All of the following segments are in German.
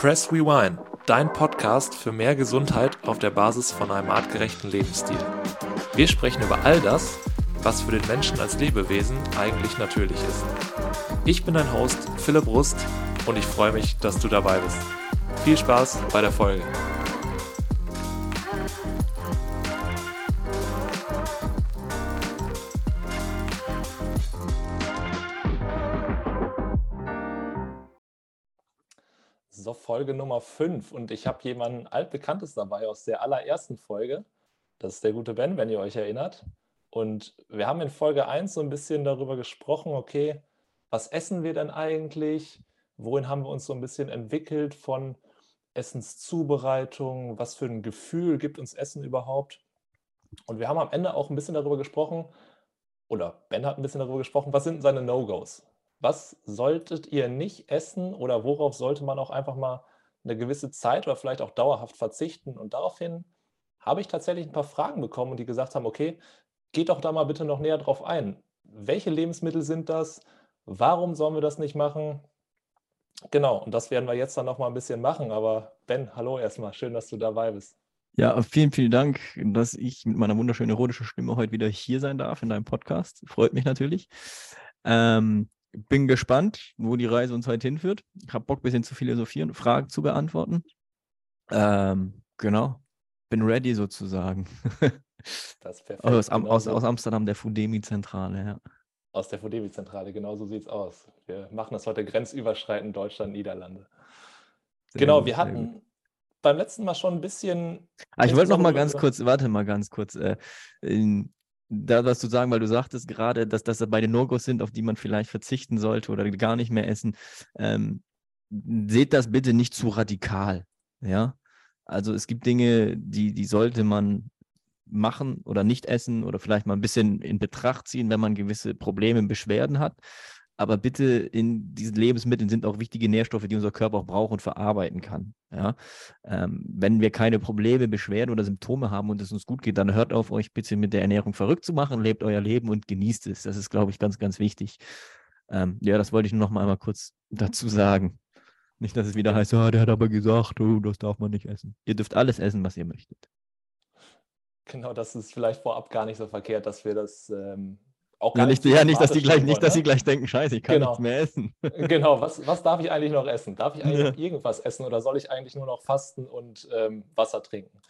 Press Rewind, dein Podcast für mehr Gesundheit auf der Basis von einem artgerechten Lebensstil. Wir sprechen über all das, was für den Menschen als Lebewesen eigentlich natürlich ist. Ich bin dein Host Philipp Rust und ich freue mich, dass du dabei bist. Viel Spaß bei der Folge. Folge Nummer 5 und ich habe jemanden altbekanntes dabei aus der allerersten Folge. Das ist der gute Ben, wenn ihr euch erinnert. Und wir haben in Folge 1 so ein bisschen darüber gesprochen, okay, was essen wir denn eigentlich? Wohin haben wir uns so ein bisschen entwickelt von Essenszubereitung? Was für ein Gefühl gibt uns Essen überhaupt? Und wir haben am Ende auch ein bisschen darüber gesprochen, oder Ben hat ein bisschen darüber gesprochen, was sind seine No-Gos? Was solltet ihr nicht essen oder worauf sollte man auch einfach mal eine gewisse Zeit oder vielleicht auch dauerhaft verzichten? Und daraufhin habe ich tatsächlich ein paar Fragen bekommen, die gesagt haben, okay, geht doch da mal bitte noch näher drauf ein. Welche Lebensmittel sind das? Warum sollen wir das nicht machen? Genau, und das werden wir jetzt dann noch mal ein bisschen machen. Aber Ben, hallo erstmal, schön, dass du dabei bist. Ja, vielen, vielen Dank, dass ich mit meiner wunderschönen erotischen Stimme heute wieder hier sein darf in deinem Podcast. Freut mich natürlich. Ähm, bin gespannt, wo die Reise uns heute hinführt. Ich habe Bock, ein bisschen zu philosophieren, Fragen zu beantworten. Ähm, genau, bin ready sozusagen. Das ist perfekt. Aus, genau aus, aus Amsterdam, der Fudemi-Zentrale, ja. Aus der Fudemi-Zentrale, genau so sieht es aus. Wir machen das heute grenzüberschreitend Deutschland, Niederlande. Sehr genau, gut, wir hatten beim letzten Mal schon ein bisschen. Ah, ich wollte noch mal ganz kurz, warte mal ganz kurz. Äh, in, da was zu sagen, weil du sagtest gerade, dass das beide No-Gos sind, auf die man vielleicht verzichten sollte oder gar nicht mehr essen. Ähm, seht das bitte nicht zu radikal. Ja. Also es gibt Dinge, die, die sollte man machen oder nicht essen oder vielleicht mal ein bisschen in Betracht ziehen, wenn man gewisse Probleme, Beschwerden hat. Aber bitte in diesen Lebensmitteln sind auch wichtige Nährstoffe, die unser Körper auch braucht und verarbeiten kann. Ja? Ähm, wenn wir keine Probleme, Beschwerden oder Symptome haben und es uns gut geht, dann hört auf, euch bitte mit der Ernährung verrückt zu machen, lebt euer Leben und genießt es. Das ist, glaube ich, ganz, ganz wichtig. Ähm, ja, das wollte ich nur noch mal einmal kurz dazu sagen. Nicht, dass es wieder heißt, oh, der hat aber gesagt, oh, das darf man nicht essen. Ihr dürft alles essen, was ihr möchtet. Genau, das ist vielleicht vorab gar nicht so verkehrt, dass wir das ähm, auch gar ja, nicht, ja, nicht, dass die gleich, nicht, dass sie ne? gleich denken, scheiße, ich kann genau. nichts mehr essen. Genau, was, was darf ich eigentlich noch essen? Darf ich eigentlich ja. noch irgendwas essen oder soll ich eigentlich nur noch fasten und ähm, Wasser trinken?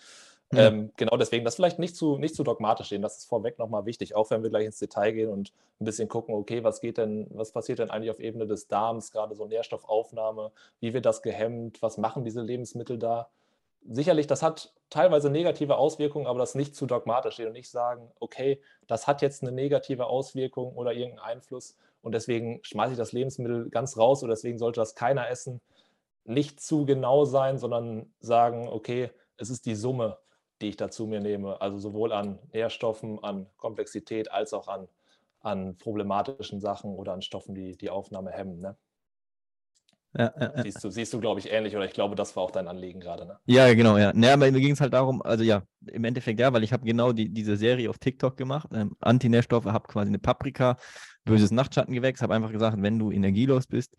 Ja. Ähm, genau deswegen, das vielleicht nicht zu, nicht zu dogmatisch sehen, das ist vorweg nochmal wichtig, auch wenn wir gleich ins Detail gehen und ein bisschen gucken, okay, was geht denn, was passiert denn eigentlich auf Ebene des Darms, gerade so Nährstoffaufnahme, wie wird das gehemmt, was machen diese Lebensmittel da? Sicherlich, das hat teilweise negative Auswirkungen, aber das nicht zu dogmatisch sehen und nicht sagen, okay, das hat jetzt eine negative Auswirkung oder irgendeinen Einfluss und deswegen schmeiße ich das Lebensmittel ganz raus oder deswegen sollte das keiner essen. Nicht zu genau sein, sondern sagen, okay, es ist die Summe, die ich dazu mir nehme, also sowohl an Nährstoffen, an Komplexität als auch an, an problematischen Sachen oder an Stoffen, die die Aufnahme hemmen. Ne? Ja, ja, siehst du, siehst du glaube ich, ähnlich oder ich glaube, das war auch dein Anliegen gerade, ne? Ja, genau, ja. Naja, aber mir ging es halt darum, also ja, im Endeffekt ja, weil ich habe genau die, diese Serie auf TikTok gemacht, ähm, Antinährstoffe, habe quasi eine Paprika, böses Nachtschattengewächs, habe einfach gesagt, wenn du energielos bist,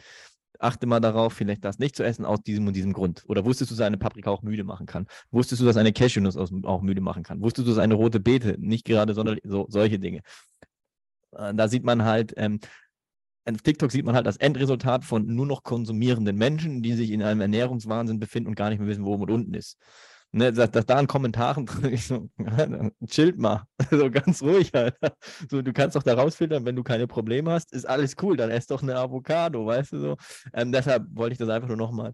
achte mal darauf, vielleicht das nicht zu essen aus diesem und diesem Grund. Oder wusstest du, dass eine Paprika auch müde machen kann? Wusstest du, dass eine Cashewnuss auch müde machen kann? Wusstest du, dass eine rote Beete nicht gerade sondern so, solche Dinge? Äh, da sieht man halt, ähm, auf TikTok sieht man halt das Endresultat von nur noch konsumierenden Menschen, die sich in einem Ernährungswahnsinn befinden und gar nicht mehr wissen, wo oben und unten ist. Ne, dass, dass da in Kommentaren ist, so, chillt mal, so ganz ruhig, Alter. So, du kannst doch da rausfiltern, wenn du keine Probleme hast, ist alles cool, dann ess doch eine Avocado, weißt du so. Ähm, deshalb wollte ich das einfach nur nochmal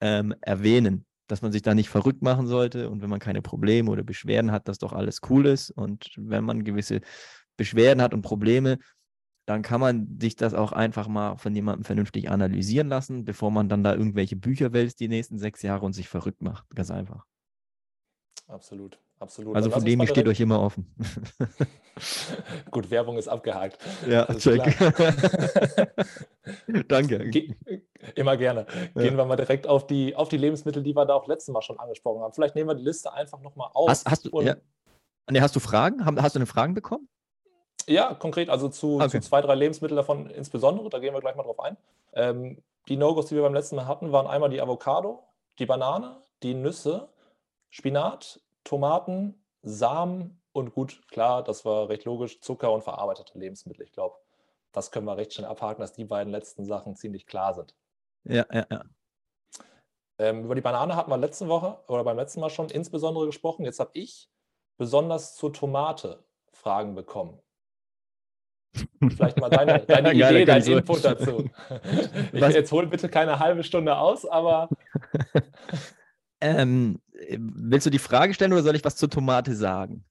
ähm, erwähnen, dass man sich da nicht verrückt machen sollte und wenn man keine Probleme oder Beschwerden hat, dass doch alles cool ist und wenn man gewisse Beschwerden hat und Probleme, dann kann man sich das auch einfach mal von jemandem vernünftig analysieren lassen, bevor man dann da irgendwelche Bücher wälzt die nächsten sechs Jahre und sich verrückt macht. Ganz einfach. Absolut, absolut. Also von dem steht euch immer offen. Gut, Werbung ist abgehakt. Ja, check. Danke. Ge immer gerne. Gehen ja. wir mal direkt auf die, auf die Lebensmittel, die wir da auch letztes Mal schon angesprochen haben. Vielleicht nehmen wir die Liste einfach nochmal auf. Hast, hast, du, ja. nee, hast du Fragen? Hast du eine Fragen bekommen? Ja, konkret, also zu, okay. zu zwei, drei Lebensmitteln davon insbesondere, da gehen wir gleich mal drauf ein. Ähm, die No-Gos, die wir beim letzten Mal hatten, waren einmal die Avocado, die Banane, die Nüsse, Spinat, Tomaten, Samen und gut, klar, das war recht logisch, Zucker und verarbeitete Lebensmittel. Ich glaube, das können wir recht schnell abhaken, dass die beiden letzten Sachen ziemlich klar sind. Ja, ja, ja. Ähm, über die Banane hatten wir letzte Woche oder beim letzten Mal schon insbesondere gesprochen. Jetzt habe ich besonders zur Tomate Fragen bekommen. Vielleicht mal deine, deine ja, Idee, dein Input so. dazu. Ich, jetzt hol bitte keine halbe Stunde aus, aber. ähm, willst du die Frage stellen oder soll ich was zur Tomate sagen?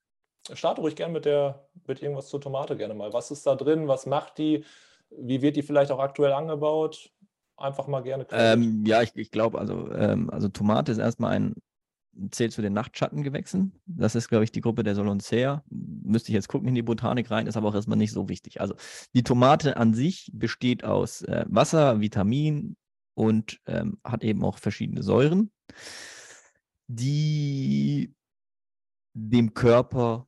Starte ruhig gerne mit, der, mit irgendwas zur Tomate gerne mal. Was ist da drin? Was macht die? Wie wird die vielleicht auch aktuell angebaut? Einfach mal gerne. Ähm, ja, ich, ich glaube, also, ähm, also Tomate ist erstmal ein, zählt zu den Nachtschattengewächsen. Das ist, glaube ich, die Gruppe der Solonzea. Müsste ich jetzt gucken in die Botanik rein, ist aber auch erstmal nicht so wichtig. Also die Tomate an sich besteht aus äh, Wasser, Vitamin und ähm, hat eben auch verschiedene Säuren, die dem Körper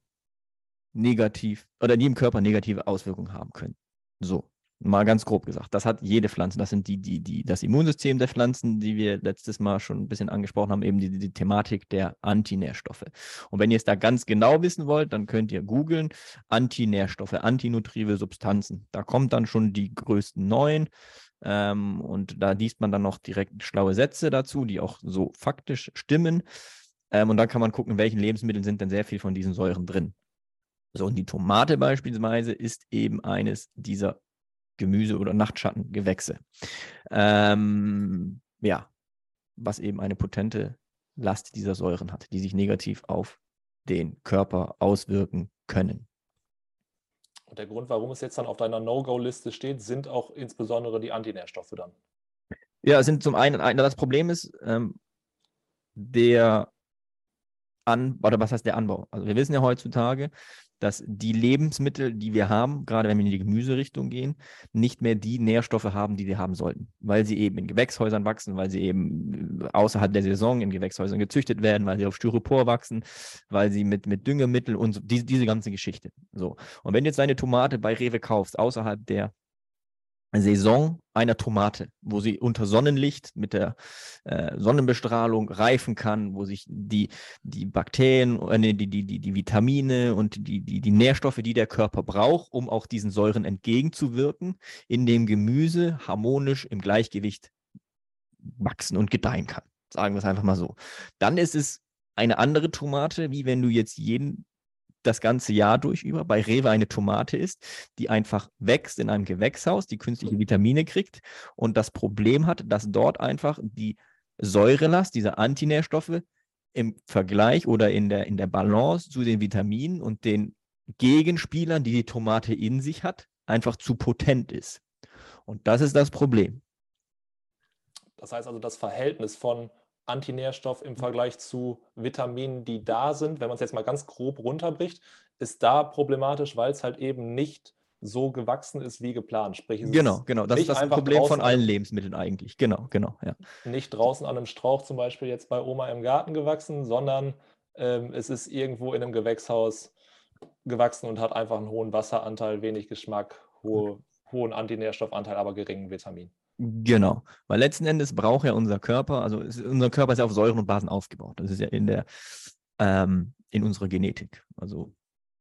negativ oder die im Körper negative Auswirkungen haben können. So. Mal ganz grob gesagt. Das hat jede Pflanze. Das sind die, die, die, das Immunsystem der Pflanzen, die wir letztes Mal schon ein bisschen angesprochen haben, eben die, die Thematik der Antinährstoffe. Und wenn ihr es da ganz genau wissen wollt, dann könnt ihr googeln Antinährstoffe, antinutrive Substanzen. Da kommt dann schon die größten neun. Ähm, und da liest man dann noch direkt schlaue Sätze dazu, die auch so faktisch stimmen. Ähm, und dann kann man gucken, in welchen Lebensmitteln sind denn sehr viel von diesen Säuren drin. So, und die Tomate beispielsweise ist eben eines dieser Gemüse- oder Nachtschattengewächse. Ähm, ja, was eben eine potente Last dieser Säuren hat, die sich negativ auf den Körper auswirken können. Und der Grund, warum es jetzt dann auf deiner No-Go-Liste steht, sind auch insbesondere die Antinährstoffe dann. Ja, es sind zum einen, das Problem ist, ähm, der An, oder was heißt der Anbau? Also wir wissen ja heutzutage, dass die Lebensmittel, die wir haben, gerade wenn wir in die Gemüserichtung gehen, nicht mehr die Nährstoffe haben, die sie haben sollten, weil sie eben in Gewächshäusern wachsen, weil sie eben äh, außerhalb der Saison in Gewächshäusern gezüchtet werden, weil sie auf Styropor wachsen, weil sie mit, mit Düngemitteln und so, diese, diese ganze Geschichte. So. Und wenn du jetzt deine Tomate bei Rewe kaufst, außerhalb der Saison einer Tomate, wo sie unter Sonnenlicht mit der äh, Sonnenbestrahlung reifen kann, wo sich die, die Bakterien, äh, die, die, die, die Vitamine und die, die, die Nährstoffe, die der Körper braucht, um auch diesen Säuren entgegenzuwirken, in dem Gemüse harmonisch im Gleichgewicht wachsen und gedeihen kann. Sagen wir es einfach mal so. Dann ist es eine andere Tomate, wie wenn du jetzt jeden das ganze Jahr durch über bei Rewe eine Tomate ist, die einfach wächst in einem Gewächshaus, die künstliche Vitamine kriegt und das Problem hat, dass dort einfach die Säurelast, diese Antinährstoffe im Vergleich oder in der, in der Balance zu den Vitaminen und den Gegenspielern, die die Tomate in sich hat, einfach zu potent ist. Und das ist das Problem. Das heißt also, das Verhältnis von Antinährstoff im Vergleich zu Vitaminen, die da sind, wenn man es jetzt mal ganz grob runterbricht, ist da problematisch, weil es halt eben nicht so gewachsen ist wie geplant. Sprich, genau, genau. Das ist das Problem von allen Lebensmitteln eigentlich. Genau, genau. Ja. Nicht draußen an einem Strauch zum Beispiel jetzt bei Oma im Garten gewachsen, sondern ähm, es ist irgendwo in einem Gewächshaus gewachsen und hat einfach einen hohen Wasseranteil, wenig Geschmack, hohe, hohen Antinährstoffanteil, aber geringen Vitamin. Genau, weil letzten Endes braucht ja unser Körper, also ist, unser Körper ist ja auf Säuren und Basen aufgebaut. Das ist ja in der ähm, in unserer Genetik. Also,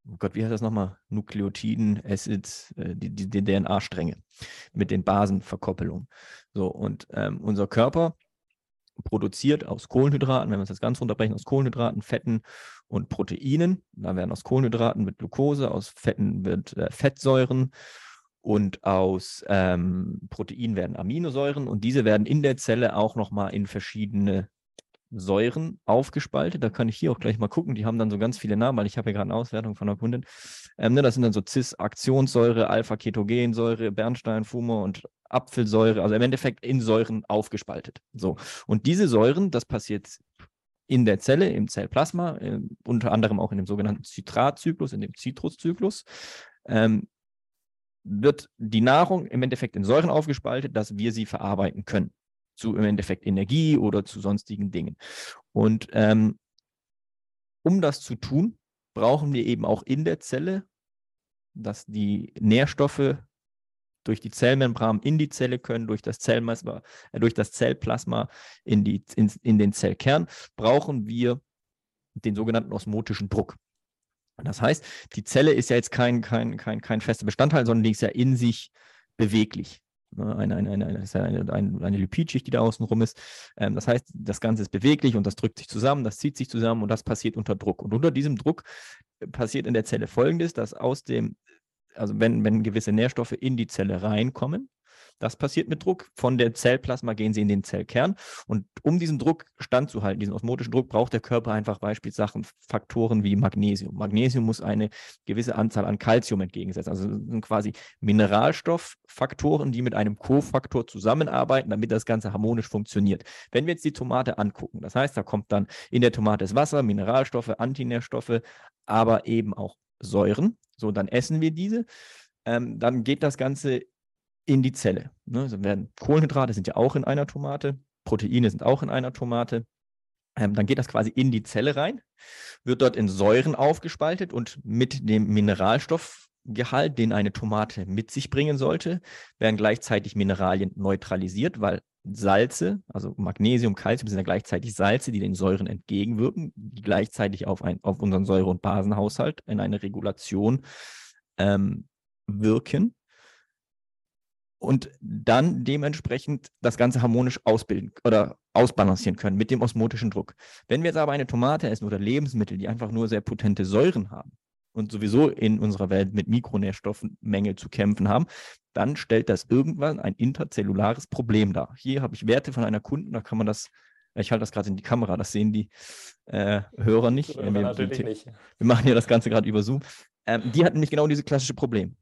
oh Gott, wie heißt das nochmal? Nukleotiden, Acids, äh, die, die, die DNA-Stränge mit den Basenverkoppelungen. So, und ähm, unser Körper produziert aus Kohlenhydraten, wenn wir es jetzt ganz runterbrechen, aus Kohlenhydraten, Fetten und Proteinen. Da werden aus Kohlenhydraten wird Glucose, aus Fetten wird äh, Fettsäuren und aus ähm, Protein werden Aminosäuren und diese werden in der Zelle auch nochmal in verschiedene Säuren aufgespaltet. Da kann ich hier auch gleich mal gucken. Die haben dann so ganz viele Namen, weil ich habe ja gerade eine Auswertung von einer Kundin. Ähm, ne, das sind dann so Cis-Aktionssäure, Alpha-Ketogensäure, Bernsteinfumer und Apfelsäure, also im Endeffekt in Säuren aufgespaltet. So. Und diese Säuren, das passiert in der Zelle, im Zellplasma, äh, unter anderem auch in dem sogenannten Zitratzyklus, in dem Zitruszyklus. Ähm, wird die Nahrung im Endeffekt in Säuren aufgespaltet, dass wir sie verarbeiten können. Zu im Endeffekt Energie oder zu sonstigen Dingen. Und ähm, um das zu tun, brauchen wir eben auch in der Zelle, dass die Nährstoffe durch die Zellmembran in die Zelle können, durch das Zellplasma, äh, durch das Zellplasma in, die, in, in den Zellkern, brauchen wir den sogenannten osmotischen Druck. Das heißt, die Zelle ist ja jetzt kein, kein, kein, kein fester Bestandteil, sondern die ist ja in sich beweglich. Ne, eine, eine, eine, eine, Lipidschicht, die da außen rum ist. Ähm, das heißt, das Ganze ist beweglich und das drückt sich zusammen, das zieht sich zusammen und das passiert unter Druck. Und unter diesem Druck passiert in der Zelle Folgendes, dass aus dem, also wenn, wenn gewisse Nährstoffe in die Zelle reinkommen, das passiert mit Druck. Von der Zellplasma gehen sie in den Zellkern. Und um diesen Druck standzuhalten, diesen osmotischen Druck, braucht der Körper einfach Beispielsachen, Faktoren wie Magnesium. Magnesium muss eine gewisse Anzahl an Kalzium entgegensetzen. Also sind quasi Mineralstofffaktoren, die mit einem Kofaktor zusammenarbeiten, damit das Ganze harmonisch funktioniert. Wenn wir jetzt die Tomate angucken, das heißt, da kommt dann in der Tomate das Wasser, Mineralstoffe, Antinährstoffe, aber eben auch Säuren. So, dann essen wir diese. Ähm, dann geht das Ganze in die Zelle. Ne? Also werden Kohlenhydrate sind ja auch in einer Tomate, Proteine sind auch in einer Tomate. Ähm, dann geht das quasi in die Zelle rein, wird dort in Säuren aufgespaltet und mit dem Mineralstoffgehalt, den eine Tomate mit sich bringen sollte, werden gleichzeitig Mineralien neutralisiert, weil Salze, also Magnesium, Calcium sind ja gleichzeitig Salze, die den Säuren entgegenwirken, die gleichzeitig auf, ein, auf unseren Säure- und Basenhaushalt in eine Regulation ähm, wirken und dann dementsprechend das Ganze harmonisch ausbilden oder ausbalancieren können mit dem osmotischen Druck. Wenn wir jetzt aber eine Tomate essen oder Lebensmittel, die einfach nur sehr potente Säuren haben und sowieso in unserer Welt mit Mikronährstoffmängel zu kämpfen haben, dann stellt das irgendwann ein interzellulares Problem dar. Hier habe ich Werte von einer Kunden, da kann man das, ich halte das gerade in die Kamera, das sehen die äh, Hörer nicht. Wir, wir, nicht. wir machen ja das Ganze gerade über Zoom. Ähm, die hatten nämlich genau dieses klassische Problem.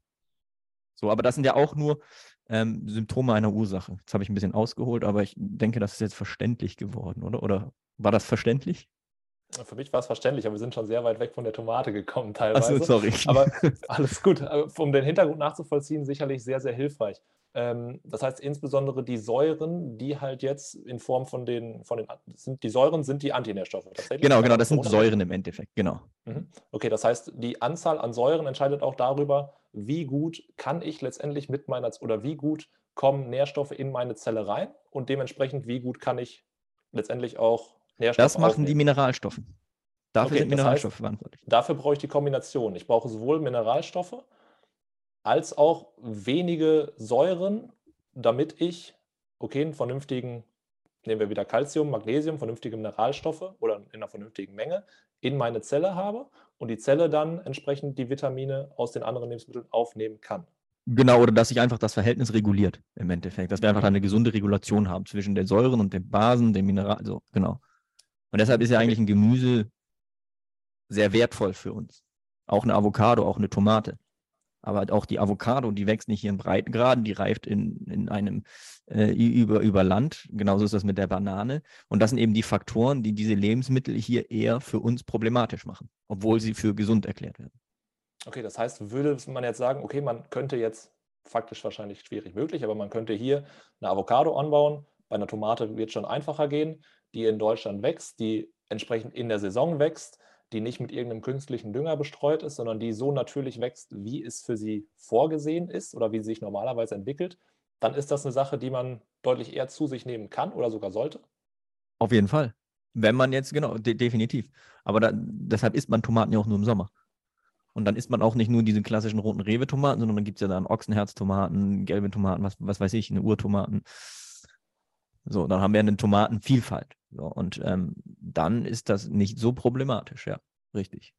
So, aber das sind ja auch nur ähm, Symptome einer Ursache. Jetzt habe ich ein bisschen ausgeholt, aber ich denke, das ist jetzt verständlich geworden, oder? Oder war das verständlich? Für mich war es verständlich, aber wir sind schon sehr weit weg von der Tomate gekommen teilweise. Achso, sorry. Aber alles gut. Um den Hintergrund nachzuvollziehen, sicherlich sehr, sehr hilfreich. Ähm, das heißt insbesondere die Säuren, die halt jetzt in Form von den, von den sind die Säuren sind die Antinährstoffe. Genau, genau, das sind Säuren im Endeffekt, genau. Mhm. Okay, das heißt, die Anzahl an Säuren entscheidet auch darüber, wie gut kann ich letztendlich mit meiner oder wie gut kommen Nährstoffe in meine Zelle rein und dementsprechend wie gut kann ich letztendlich auch Nährstoffe Das machen aufnehmen. die Mineralstoffe. Dafür okay, sind Mineralstoffe heißt, verantwortlich. Dafür brauche ich die Kombination. Ich brauche sowohl Mineralstoffe als auch wenige Säuren, damit ich, okay, einen vernünftigen, nehmen wir wieder Calcium, Magnesium, vernünftige Mineralstoffe oder in einer vernünftigen Menge in meine Zelle habe und die Zelle dann entsprechend die Vitamine aus den anderen Lebensmitteln aufnehmen kann. Genau, oder dass sich einfach das Verhältnis reguliert im Endeffekt, dass wir einfach eine gesunde Regulation haben zwischen den Säuren und den Basen, den Mineralen, so, genau. Und deshalb ist ja eigentlich ein Gemüse sehr wertvoll für uns. Auch eine Avocado, auch eine Tomate. Aber auch die Avocado, die wächst nicht hier in Breitengraden, die reift in, in einem äh, über, über Land. Genauso ist das mit der Banane. Und das sind eben die Faktoren, die diese Lebensmittel hier eher für uns problematisch machen, obwohl sie für gesund erklärt werden. Okay, das heißt, würde man jetzt sagen, okay, man könnte jetzt faktisch wahrscheinlich schwierig möglich, aber man könnte hier eine Avocado anbauen. Bei einer Tomate wird es schon einfacher gehen, die in Deutschland wächst, die entsprechend in der Saison wächst die nicht mit irgendeinem künstlichen Dünger bestreut ist, sondern die so natürlich wächst, wie es für sie vorgesehen ist oder wie sie sich normalerweise entwickelt, dann ist das eine Sache, die man deutlich eher zu sich nehmen kann oder sogar sollte. Auf jeden Fall. Wenn man jetzt, genau, de definitiv. Aber da, deshalb isst man Tomaten ja auch nur im Sommer. Und dann isst man auch nicht nur diese klassischen roten Rewe-Tomaten, sondern dann gibt es ja dann Ochsenherztomaten, gelbe Tomaten, was, was weiß ich, eine Urtomaten. So, dann haben wir eine Tomatenvielfalt. So, und ähm, dann ist das nicht so problematisch, ja, richtig.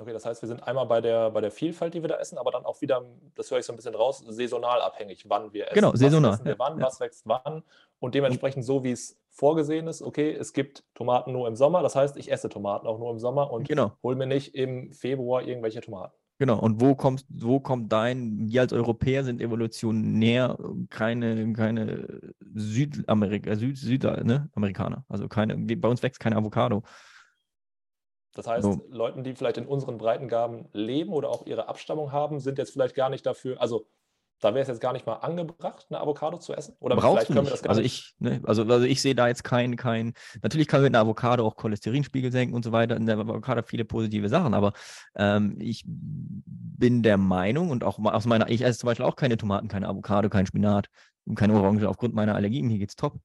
Okay, das heißt, wir sind einmal bei der, bei der Vielfalt, die wir da essen, aber dann auch wieder, das höre ich so ein bisschen raus, saisonal abhängig, wann wir essen. Genau, saisonal. Was, wir wann, ja. was wächst wann und dementsprechend so, wie es vorgesehen ist, okay, es gibt Tomaten nur im Sommer, das heißt, ich esse Tomaten auch nur im Sommer und genau. hole mir nicht im Februar irgendwelche Tomaten. Genau, und wo kommst, wo kommt dein, wir als Europäer sind evolutionär keine, keine Südamerika, Süd, Süd, ne, Amerikaner. Also keine, bei uns wächst keine Avocado. Das heißt, so. Leuten, die vielleicht in unseren Breitengaben leben oder auch ihre Abstammung haben, sind jetzt vielleicht gar nicht dafür, also da wäre es jetzt gar nicht mal angebracht, eine Avocado zu essen? Oder Brauchst du nicht. also ich, ne, also, also ich sehe da jetzt kein, kein, natürlich kann mit einer Avocado auch Cholesterinspiegel senken und so weiter. In der Avocado viele positive Sachen, aber ähm, ich bin der Meinung und auch aus meiner, ich esse zum Beispiel auch keine Tomaten, keine Avocado, kein Spinat und keine Orange aufgrund meiner Allergien. Mir geht's top.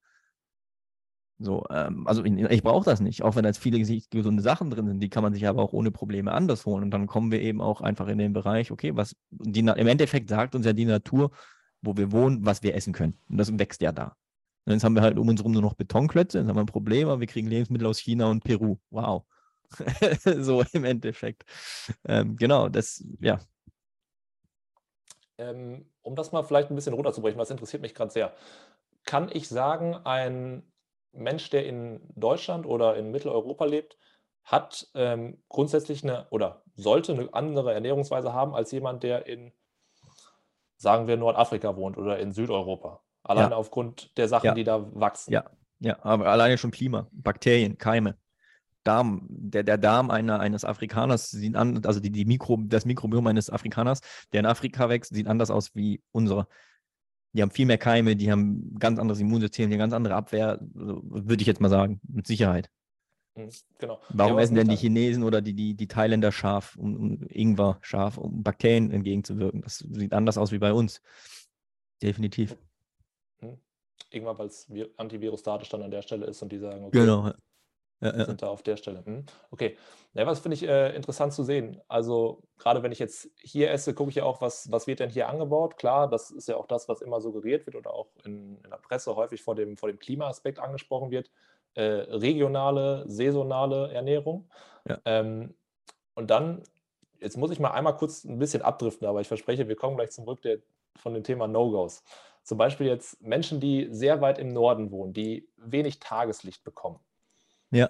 So, ähm, also ich, ich brauche das nicht, auch wenn da jetzt viele gesunde Sachen drin sind, die kann man sich aber auch ohne Probleme anders holen. Und dann kommen wir eben auch einfach in den Bereich, okay, was die, im Endeffekt sagt uns ja die Natur, wo wir wohnen, was wir essen können. Und das wächst ja da. Und jetzt haben wir halt um uns herum nur noch Betonklötze, dann haben wir ein Problem, aber wir kriegen Lebensmittel aus China und Peru. Wow. so im Endeffekt. Ähm, genau, das, ja. Ähm, um das mal vielleicht ein bisschen runterzubrechen, was interessiert mich gerade sehr. Kann ich sagen, ein Mensch, der in Deutschland oder in Mitteleuropa lebt, hat ähm, grundsätzlich eine oder sollte eine andere Ernährungsweise haben als jemand, der in, sagen wir, Nordafrika wohnt oder in Südeuropa. Allein ja. aufgrund der Sachen, ja. die da wachsen. Ja, ja, aber alleine schon Klima, Bakterien, Keime. Darm, der, der Darm einer, eines Afrikaners sieht an, also die, die Mikro, das Mikrobiom eines Afrikaners, der in Afrika wächst, sieht anders aus wie unser die haben viel mehr Keime, die haben ein ganz anderes Immunsystem, die haben ganz andere Abwehr, würde ich jetzt mal sagen, mit Sicherheit. Mhm, genau. Warum ja, essen denn die Chinesen oder die, die, die Thailänder scharf, um, um Ingwer scharf, um Bakterien entgegenzuwirken? Das sieht anders aus wie bei uns. Definitiv. Mhm. Ingwer, weil es antivirostatisch dann an der Stelle ist und die sagen, okay, genau. Ja, ja. sind da auf der Stelle. Hm. Okay. Ja, was finde ich äh, interessant zu sehen. Also, gerade wenn ich jetzt hier esse, gucke ich ja auch, was, was wird denn hier angebaut. Klar, das ist ja auch das, was immer suggeriert wird oder auch in, in der Presse häufig vor dem, vor dem Klimaaspekt angesprochen wird. Äh, regionale, saisonale Ernährung. Ja. Ähm, und dann, jetzt muss ich mal einmal kurz ein bisschen abdriften, aber ich verspreche, wir kommen gleich zurück der, von dem Thema No-Gos. Zum Beispiel jetzt Menschen, die sehr weit im Norden wohnen, die wenig Tageslicht bekommen. Ja.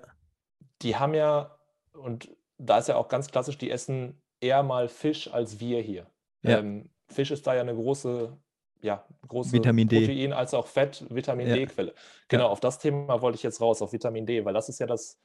Die haben ja, und da ist ja auch ganz klassisch, die essen eher mal Fisch als wir hier. Ja. Ähm, Fisch ist da ja eine große, ja, große Vitamin D. Protein als auch Fett, Vitamin ja. D-Quelle. Genau, ja. auf das Thema wollte ich jetzt raus, auf Vitamin D, weil das ist ja das,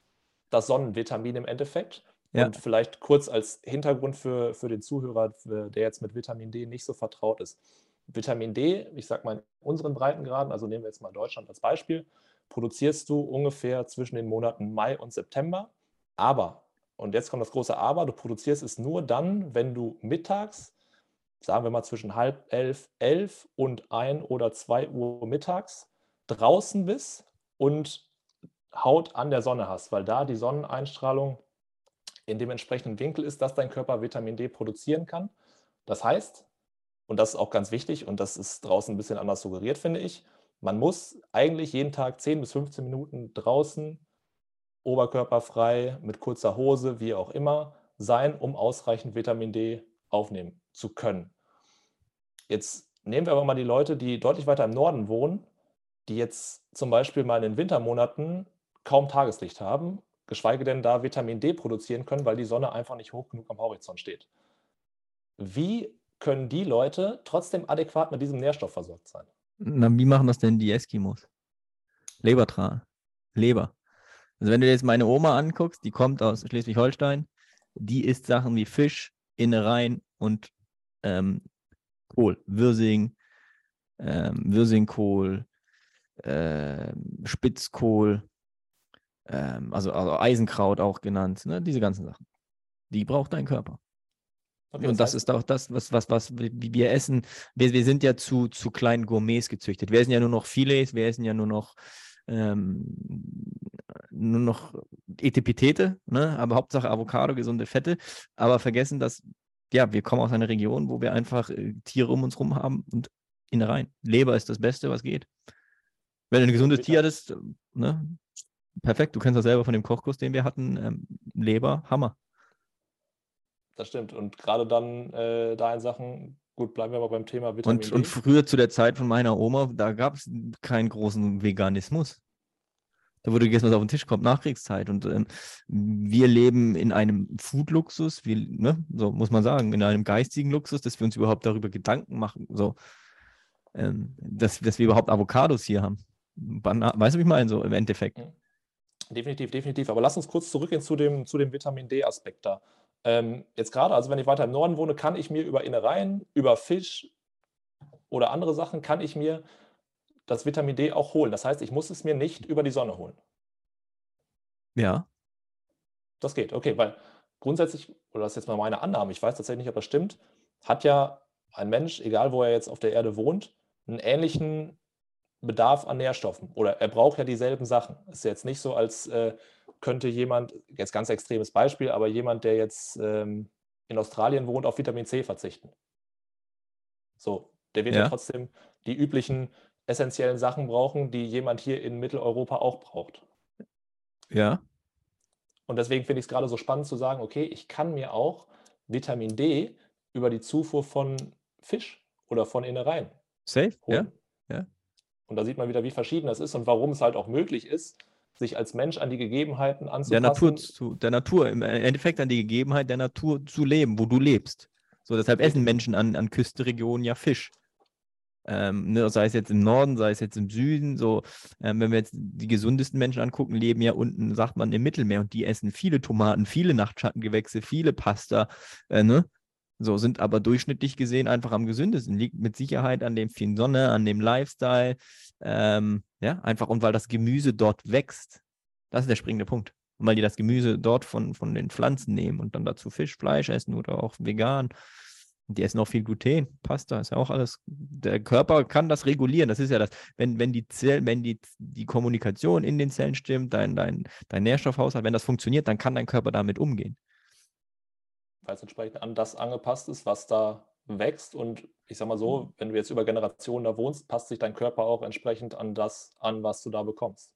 das Sonnenvitamin im Endeffekt. Ja. Und vielleicht kurz als Hintergrund für, für den Zuhörer, der jetzt mit Vitamin D nicht so vertraut ist. Vitamin D, ich sag mal in unseren Breitengraden, also nehmen wir jetzt mal Deutschland als Beispiel, produzierst du ungefähr zwischen den Monaten Mai und September. Aber, und jetzt kommt das große Aber, du produzierst es nur dann, wenn du mittags, sagen wir mal zwischen halb elf, elf und ein oder zwei Uhr mittags draußen bist und Haut an der Sonne hast, weil da die Sonneneinstrahlung in dem entsprechenden Winkel ist, dass dein Körper Vitamin D produzieren kann. Das heißt, und das ist auch ganz wichtig und das ist draußen ein bisschen anders suggeriert, finde ich, man muss eigentlich jeden Tag 10 bis 15 Minuten draußen, oberkörperfrei, mit kurzer Hose, wie auch immer, sein, um ausreichend Vitamin D aufnehmen zu können. Jetzt nehmen wir aber mal die Leute, die deutlich weiter im Norden wohnen, die jetzt zum Beispiel mal in den Wintermonaten kaum Tageslicht haben, geschweige denn da Vitamin D produzieren können, weil die Sonne einfach nicht hoch genug am Horizont steht. Wie können die Leute trotzdem adäquat mit diesem Nährstoff versorgt sein? Na, wie machen das denn die Eskimos? Lebertran. Leber. Also wenn du jetzt meine Oma anguckst, die kommt aus Schleswig-Holstein, die isst Sachen wie Fisch, Innereien und ähm, Kohl, Würsing, ähm, Würsingkohl, ähm, Spitzkohl, ähm, also, also Eisenkraut auch genannt, ne? diese ganzen Sachen. Die braucht dein Körper. Okay, und das, das ist auch das, was, was, was wir essen. Wir, wir sind ja zu, zu kleinen Gourmets gezüchtet. Wir essen ja nur noch Filets, wir essen ja nur noch, ähm, nur noch Etepetete, ne? aber Hauptsache Avocado, gesunde Fette. Aber vergessen, dass ja, wir kommen aus einer Region, wo wir einfach äh, Tiere um uns herum haben und Innereien. Leber ist das Beste, was geht. Wenn du ein gesundes Tier hattest, ne? perfekt. Du kennst das selber von dem Kochkurs, den wir hatten. Ähm, Leber, Hammer das stimmt. Und gerade dann äh, da in Sachen, gut, bleiben wir mal beim Thema Vitamin und, D. Und früher zu der Zeit von meiner Oma, da gab es keinen großen Veganismus. Da wurde gegessen, was auf den Tisch kommt, Nachkriegszeit. Und ähm, wir leben in einem Food-Luxus, ne, so muss man sagen, in einem geistigen Luxus, dass wir uns überhaupt darüber Gedanken machen, so, ähm, dass, dass wir überhaupt Avocados hier haben. Weißt du, wie ich meine, so im Endeffekt? Mhm. Definitiv, definitiv. Aber lass uns kurz zurückgehen zu dem, zu dem Vitamin D-Aspekt da. Ähm, jetzt gerade, also wenn ich weiter im Norden wohne, kann ich mir über Innereien, über Fisch, oder andere Sachen kann ich mir das Vitamin D auch holen. Das heißt, ich muss es mir nicht über die Sonne holen. Ja. Das geht, okay, weil grundsätzlich, oder das ist jetzt mal meine Annahme, ich weiß tatsächlich nicht, ob das stimmt, hat ja ein Mensch, egal wo er jetzt auf der Erde wohnt, einen ähnlichen Bedarf an Nährstoffen oder er braucht ja dieselben Sachen. Ist jetzt nicht so, als äh, könnte jemand, jetzt ganz extremes Beispiel, aber jemand, der jetzt ähm, in Australien wohnt, auf Vitamin C verzichten. So, der wird ja. ja trotzdem die üblichen essentiellen Sachen brauchen, die jemand hier in Mitteleuropa auch braucht. Ja. Und deswegen finde ich es gerade so spannend zu sagen, okay, ich kann mir auch Vitamin D über die Zufuhr von Fisch oder von Innereien Safe, holen. ja. ja. Und da sieht man wieder, wie verschieden das ist und warum es halt auch möglich ist, sich als Mensch an die Gegebenheiten anzupassen. Der Natur, zu, der Natur, im Endeffekt an die Gegebenheit der Natur zu leben, wo du lebst. So, deshalb essen Menschen an, an Küstenregionen ja Fisch. Ähm, ne, sei es jetzt im Norden, sei es jetzt im Süden, so, ähm, wenn wir jetzt die gesundesten Menschen angucken, leben ja unten, sagt man, im Mittelmeer und die essen viele Tomaten, viele Nachtschattengewächse, viele Pasta, äh, ne? So, sind aber durchschnittlich gesehen einfach am gesündesten. Liegt mit Sicherheit an dem vielen Sonne, an dem Lifestyle. Ähm, ja, einfach und weil das Gemüse dort wächst. Das ist der springende Punkt. Und weil die das Gemüse dort von, von den Pflanzen nehmen und dann dazu Fisch, Fleisch essen oder auch vegan. Die essen auch viel Gluten, Pasta, ist ja auch alles. Der Körper kann das regulieren. Das ist ja das, wenn, wenn die Zellen, wenn die, die Kommunikation in den Zellen stimmt, dein, dein, dein Nährstoffhaushalt, wenn das funktioniert, dann kann dein Körper damit umgehen weil es entsprechend an das angepasst ist, was da wächst. Und ich sage mal so, mhm. wenn du jetzt über Generationen da wohnst, passt sich dein Körper auch entsprechend an das an, was du da bekommst.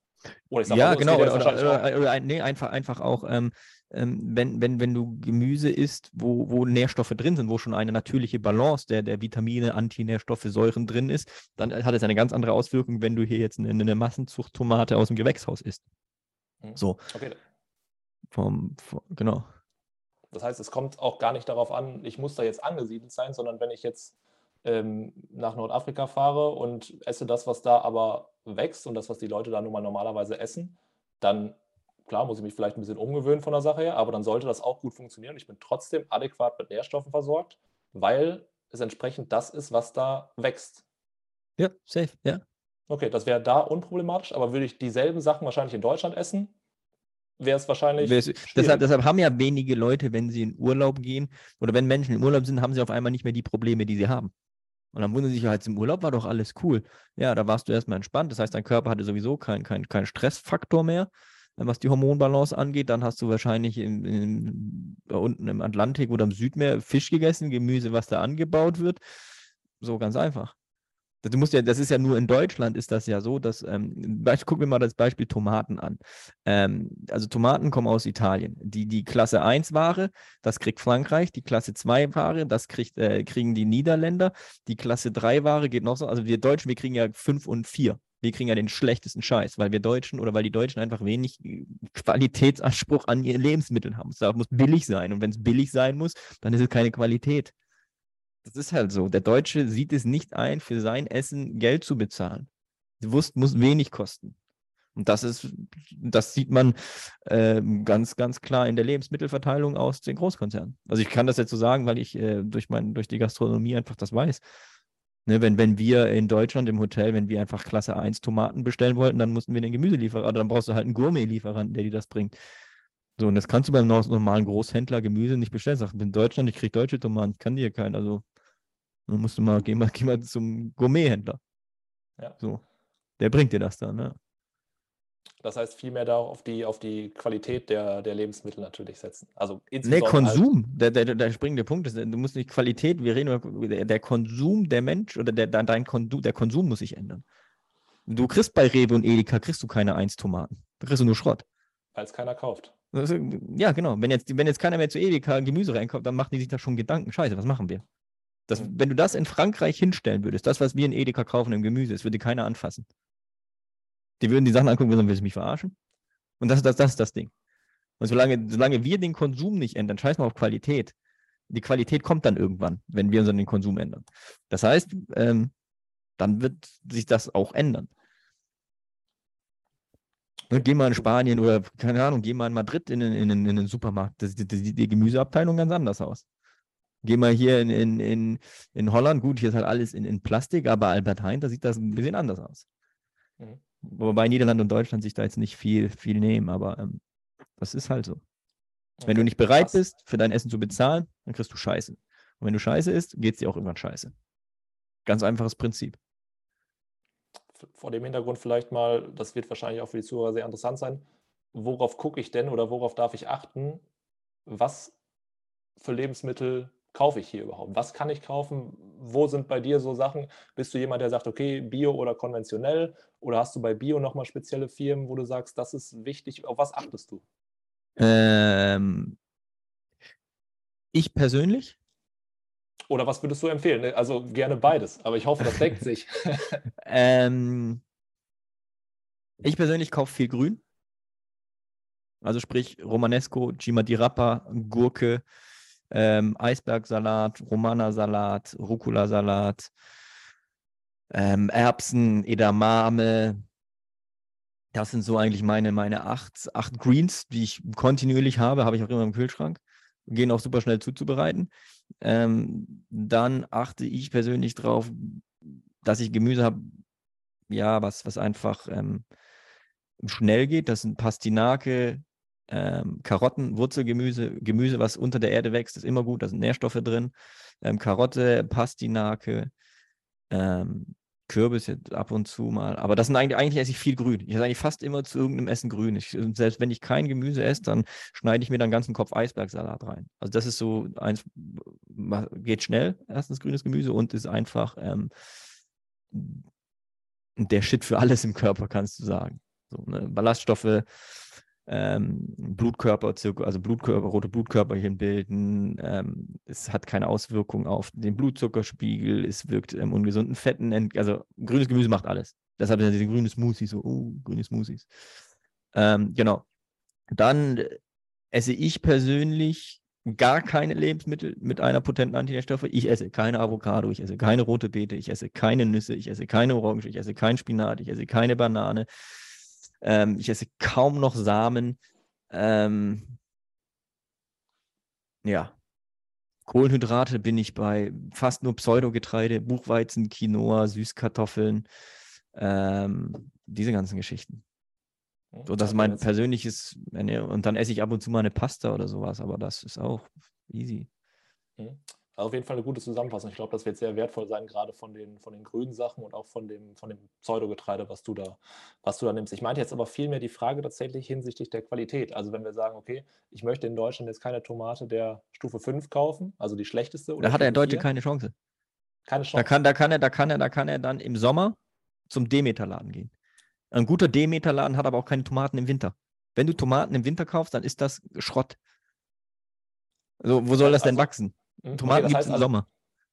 ja, so, genau. Oder, oder, oder, oder, nee, einfach, einfach auch, ähm, ähm, wenn, wenn, wenn du Gemüse isst, wo, wo Nährstoffe drin sind, wo schon eine natürliche Balance der, der Vitamine, Antinährstoffe, Säuren drin ist, dann hat es eine ganz andere Auswirkung, wenn du hier jetzt eine, eine Massenzucht-Tomate aus dem Gewächshaus isst. Mhm. So. Okay. Vom, vom, genau. Das heißt, es kommt auch gar nicht darauf an, ich muss da jetzt angesiedelt sein, sondern wenn ich jetzt ähm, nach Nordafrika fahre und esse das, was da aber wächst und das, was die Leute da nun mal normalerweise essen, dann klar muss ich mich vielleicht ein bisschen umgewöhnen von der Sache her, aber dann sollte das auch gut funktionieren. Ich bin trotzdem adäquat mit Nährstoffen versorgt, weil es entsprechend das ist, was da wächst. Ja, safe, ja. Okay, das wäre da unproblematisch, aber würde ich dieselben Sachen wahrscheinlich in Deutschland essen, wäre es wahrscheinlich. Deshalb, deshalb, haben ja wenige Leute, wenn sie in Urlaub gehen oder wenn Menschen im Urlaub sind, haben sie auf einmal nicht mehr die Probleme, die sie haben. Und dann wundern sie sich, halt, im Urlaub war doch alles cool. Ja, da warst du erstmal entspannt. Das heißt, dein Körper hatte sowieso keinen kein, kein Stressfaktor mehr, was die Hormonbalance angeht. Dann hast du wahrscheinlich in, in, da unten im Atlantik oder im Südmeer Fisch gegessen, Gemüse, was da angebaut wird. So ganz einfach. Du musst ja, das ist ja nur in Deutschland ist das ja so, dass, ähm, gucken wir mal das Beispiel Tomaten an. Ähm, also Tomaten kommen aus Italien. Die, die Klasse 1 Ware, das kriegt Frankreich, die Klasse 2 Ware, das kriegt, äh, kriegen die Niederländer, die Klasse 3 Ware geht noch so, also wir Deutschen, wir kriegen ja 5 und 4. Wir kriegen ja den schlechtesten Scheiß, weil wir Deutschen oder weil die Deutschen einfach wenig äh, Qualitätsanspruch an ihre Lebensmittel haben. Es muss billig sein. Und wenn es billig sein muss, dann ist es keine Qualität. Das ist halt so. Der Deutsche sieht es nicht ein, für sein Essen Geld zu bezahlen. Die Wurst muss wenig kosten. Und das ist, das sieht man äh, ganz, ganz klar in der Lebensmittelverteilung aus den Großkonzernen. Also ich kann das jetzt so sagen, weil ich äh, durch, mein, durch die Gastronomie einfach das weiß. Ne, wenn, wenn wir in Deutschland im Hotel, wenn wir einfach Klasse 1 Tomaten bestellen wollten, dann mussten wir den Gemüselieferanten, dann brauchst du halt einen Gourmet-Lieferanten, der dir das bringt. So, und das kannst du beim normalen Großhändler Gemüse nicht bestellen. Sagst, in Deutschland, ich kriege deutsche Tomaten, kann dir keinen. Also dann musst du mal, geh mal, geh mal zum Gourmethändler. Ja. So. Der bringt dir das dann, ne? Das heißt, viel mehr da auf die, auf die Qualität der, der Lebensmittel natürlich setzen. Also nee, Konsum. Halt der, der, der springende Punkt ist, du musst nicht Qualität, wir reden über der, der Konsum der Mensch oder der, dein Konsum, der Konsum muss sich ändern. Du kriegst bei Rewe und Edeka kriegst du keine 1 Tomaten. Da kriegst du nur Schrott. Weil es keiner kauft. Ja, genau. Wenn jetzt, wenn jetzt keiner mehr zu Edeka Gemüse reinkommt, dann machen die sich da schon Gedanken. Scheiße, was machen wir? Das, wenn du das in Frankreich hinstellen würdest, das, was wir in Edeka kaufen im Gemüse, das würde keiner anfassen. Die würden die Sachen angucken und sagen, willst du mich verarschen? Und das, das, das ist das Ding. Und solange, solange wir den Konsum nicht ändern, scheiß mal auf Qualität. Die Qualität kommt dann irgendwann, wenn wir unseren Konsum ändern. Das heißt, ähm, dann wird sich das auch ändern. Und geh mal in Spanien oder, keine Ahnung, geh mal in Madrid in, in, in, in den Supermarkt. Da sieht die, die Gemüseabteilung ganz anders aus. Geh mal hier in, in, in, in Holland, gut, hier ist halt alles in, in Plastik, aber Albert Heijn, da sieht das ein bisschen anders aus. Mhm. Wobei Niederland und Deutschland sich da jetzt nicht viel, viel nehmen, aber ähm, das ist halt so. Okay, wenn du nicht bereit krass. bist, für dein Essen zu bezahlen, dann kriegst du Scheiße. Und wenn du Scheiße isst, geht es dir auch irgendwann Scheiße. Ganz einfaches Prinzip. Vor dem Hintergrund vielleicht mal, das wird wahrscheinlich auch für die Zuhörer sehr interessant sein. Worauf gucke ich denn oder worauf darf ich achten? Was für Lebensmittel kaufe ich hier überhaupt? Was kann ich kaufen? Wo sind bei dir so Sachen? Bist du jemand, der sagt, okay, Bio oder konventionell? Oder hast du bei Bio nochmal spezielle Firmen, wo du sagst, das ist wichtig? Auf was achtest du? Ähm, ich persönlich? Oder was würdest du empfehlen? Also gerne beides, aber ich hoffe, das deckt sich. ähm, ich persönlich kaufe viel Grün. Also sprich Romanesco, Cima di Rappa, Gurke, ähm, Eisbergsalat, Romana-Salat, Rucola-Salat, ähm, Erbsen, Edamame. Das sind so eigentlich meine, meine acht, acht Greens, die ich kontinuierlich habe, habe ich auch immer im Kühlschrank. Gehen auch super schnell zuzubereiten. Ähm, dann achte ich persönlich darauf, dass ich Gemüse habe, ja, was, was einfach ähm, schnell geht. Das sind Pastinake, ähm, Karotten, Wurzelgemüse, Gemüse, was unter der Erde wächst, ist immer gut, da sind Nährstoffe drin. Ähm, Karotte, Pastinake, ähm, Kürbis jetzt ab und zu mal. Aber das sind eigentlich, eigentlich esse ich viel grün. Ich esse eigentlich fast immer zu irgendeinem Essen grün. Ich, selbst wenn ich kein Gemüse esse, dann schneide ich mir dann ganzen Kopf Eisbergsalat rein. Also das ist so eins, geht schnell, erstens grünes Gemüse und ist einfach ähm, der Shit für alles im Körper, kannst du sagen. So, ne? Ballaststoffe, ähm, Blutkörper, also Blutkörper, rote Blutkörperchen bilden. Ähm, es hat keine Auswirkung auf den Blutzuckerspiegel. Es wirkt ähm, ungesunden Fetten. Also grünes Gemüse macht alles. Deshalb sind diese grünen Smoothies so, oh, grüne Smoothies. Ähm, genau. Dann esse ich persönlich gar keine Lebensmittel mit einer potenten Antinährstoffe. Ich esse keine Avocado, ich esse keine rote Beete, ich esse keine Nüsse, ich esse keine Orange, ich esse kein Spinat, ich esse keine Banane, ähm, ich esse kaum noch Samen. Ähm, ja. Kohlenhydrate bin ich bei fast nur Pseudogetreide, Buchweizen, Quinoa, Süßkartoffeln, ähm, diese ganzen Geschichten. So, das ist mein persönliches, und dann esse ich ab und zu mal eine Pasta oder sowas, aber das ist auch easy. Also auf jeden Fall eine gute Zusammenfassung. Ich glaube, das wird sehr wertvoll sein, gerade von den, von den grünen Sachen und auch von dem, von dem Pseudogetreide, was du da, was du da nimmst. Ich meinte jetzt aber vielmehr die Frage tatsächlich hinsichtlich der Qualität. Also wenn wir sagen, okay, ich möchte in Deutschland jetzt keine Tomate der Stufe 5 kaufen, also die schlechteste. da hat er in Deutschland keine Chance. Keine Chance. Da kann, da kann er, da kann er, da kann er dann im Sommer zum Demeter-Laden gehen. Ein guter Demeter-Laden hat aber auch keine Tomaten im Winter. Wenn du Tomaten im Winter kaufst, dann ist das Schrott. Also, wo soll das denn also, wachsen? Hm? Tomaten okay, gibt es im also, Sommer.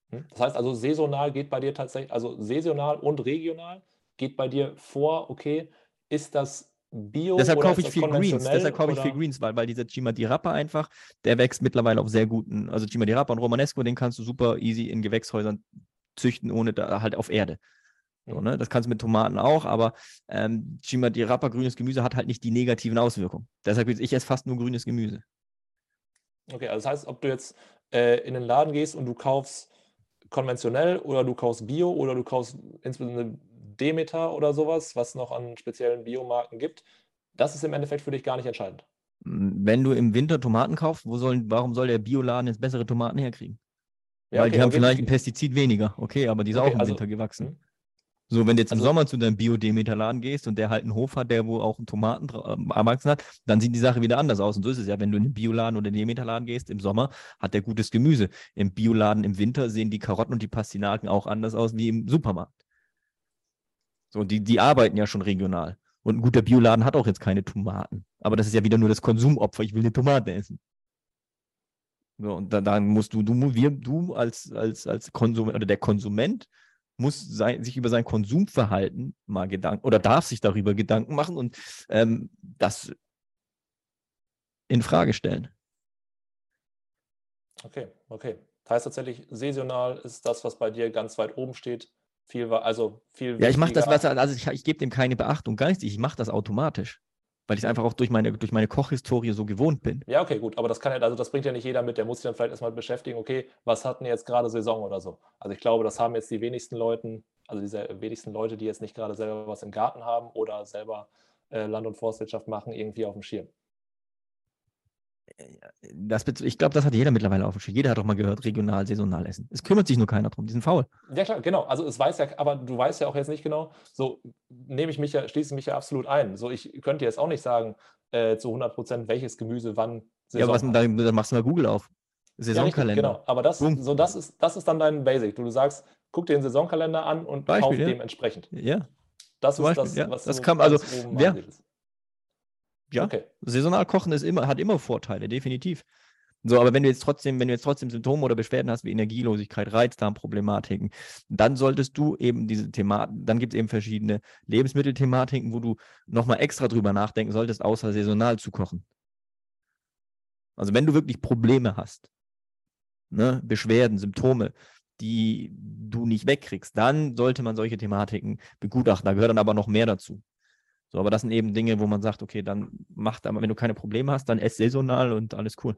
Hm? Das heißt also, saisonal geht bei dir tatsächlich, also saisonal und regional geht bei dir vor, okay, ist das Bio Deshalb kaufe ich viel Greens. Deshalb kaufe ich viel Greens, weil, weil dieser Chima di Rapa einfach, der wächst mittlerweile auf sehr guten, also Chima di Rapa und Romanesco, den kannst du super easy in Gewächshäusern züchten, ohne da halt auf Erde. So, hm. ne? Das kannst du mit Tomaten auch, aber ähm, Chima di Rapa, grünes Gemüse, hat halt nicht die negativen Auswirkungen. Deshalb ich esse fast nur grünes Gemüse. Okay, also das heißt, ob du jetzt äh, in den Laden gehst und du kaufst konventionell oder du kaufst Bio oder du kaufst insbesondere Demeter oder sowas, was noch an speziellen Biomarken gibt, das ist im Endeffekt für dich gar nicht entscheidend. Wenn du im Winter Tomaten kaufst, wo soll, warum soll der Bioladen jetzt bessere Tomaten herkriegen? Ja, Weil okay, die haben vielleicht ein Pestizid weniger, okay, aber die ist okay, auch im also, Winter gewachsen. So, wenn du jetzt im also, Sommer zu deinem Bio-Demeter-Laden gehst und der halt einen Hof hat, der wo auch einen Tomaten äh, erwachsen hat, dann sieht die Sache wieder anders aus. Und so ist es ja, wenn du in den Bioladen oder Demeter-Laden gehst, im Sommer hat der gutes Gemüse. Im Bioladen im Winter sehen die Karotten und die Pastinaken auch anders aus wie im Supermarkt. So, die, die arbeiten ja schon regional. Und ein guter Bioladen hat auch jetzt keine Tomaten. Aber das ist ja wieder nur das Konsumopfer. Ich will eine Tomate essen. So, und dann, dann musst du, du, wir, du als, als, als Konsument oder der Konsument muss sein, sich über sein Konsumverhalten mal Gedanken oder darf sich darüber Gedanken machen und ähm, das in Frage stellen. Okay, okay. Das heißt tatsächlich, saisonal ist das, was bei dir ganz weit oben steht. Viel, also viel ja, ich mache das, was, also ich, ich gebe dem keine Beachtung, gar nicht. Ich mache das automatisch. Weil ich es einfach auch durch meine, durch meine Kochhistorie so gewohnt bin. Ja, okay, gut. Aber das kann ja, also das bringt ja nicht jeder mit. Der muss sich dann vielleicht erstmal beschäftigen, okay, was hatten jetzt gerade Saison oder so. Also ich glaube, das haben jetzt die wenigsten Leute, also diese wenigsten Leute, die jetzt nicht gerade selber was im Garten haben oder selber äh, Land- und Forstwirtschaft machen, irgendwie auf dem Schirm. Das, ich glaube, das hat jeder mittlerweile auf dem Schirm. Jeder hat doch mal gehört, regional, saisonal essen. Es kümmert sich nur keiner drum, die sind faul. Ja, klar, genau. Also es weiß ja, aber du weißt ja auch jetzt nicht genau, so nehme ich mich ja, schließe ich mich ja absolut ein. So, ich könnte jetzt auch nicht sagen, äh, zu 100 Prozent, welches Gemüse wann Saison Ja, was, dann, dann machst du mal Google auf. Saisonkalender. Ja, richtig, genau, aber das, so, das, ist, das ist dann dein Basic. Du, du sagst, guck dir den Saisonkalender an und Beispiel, kauf ja. dementsprechend. Ja. Das ist Beispiel, das, ja. was das kann, also, ja. Ja, okay. saisonal kochen ist immer, hat immer Vorteile, definitiv. So, aber wenn du jetzt trotzdem, wenn du jetzt trotzdem Symptome oder Beschwerden hast wie Energielosigkeit, Reizdarmproblematiken, dann solltest du eben diese Thematik, dann gibt es eben verschiedene Lebensmittelthematiken, wo du nochmal extra drüber nachdenken solltest, außer saisonal zu kochen. Also wenn du wirklich Probleme hast, ne, Beschwerden, Symptome, die du nicht wegkriegst, dann sollte man solche Thematiken begutachten. Da gehört dann aber noch mehr dazu. So, aber das sind eben Dinge, wo man sagt, okay, dann mach da, wenn du keine Probleme hast, dann ess saisonal und alles cool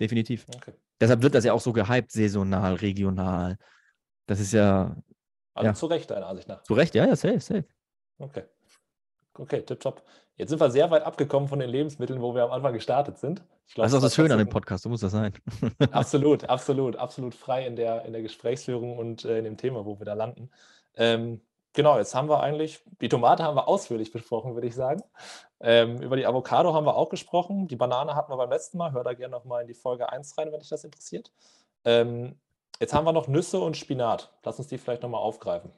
definitiv. Okay. Deshalb wird das ja auch so gehypt, saisonal, regional. Das ist ja. Also ja. zu Recht, deiner Ansicht nach. Zu Recht, ja, ja, safe, safe. Okay. Okay, tipptopp. Jetzt sind wir sehr weit abgekommen von den Lebensmitteln, wo wir am Anfang gestartet sind. Glaub, das ist auch das Schöne an dem Podcast, so muss das sein. absolut, absolut, absolut frei in der, in der Gesprächsführung und äh, in dem Thema, wo wir da landen. Ähm, Genau, jetzt haben wir eigentlich, die Tomate haben wir ausführlich besprochen, würde ich sagen. Ähm, über die Avocado haben wir auch gesprochen. Die Banane hatten wir beim letzten Mal. Hör da gerne nochmal in die Folge 1 rein, wenn dich das interessiert. Ähm, jetzt haben wir noch Nüsse und Spinat. Lass uns die vielleicht nochmal aufgreifen.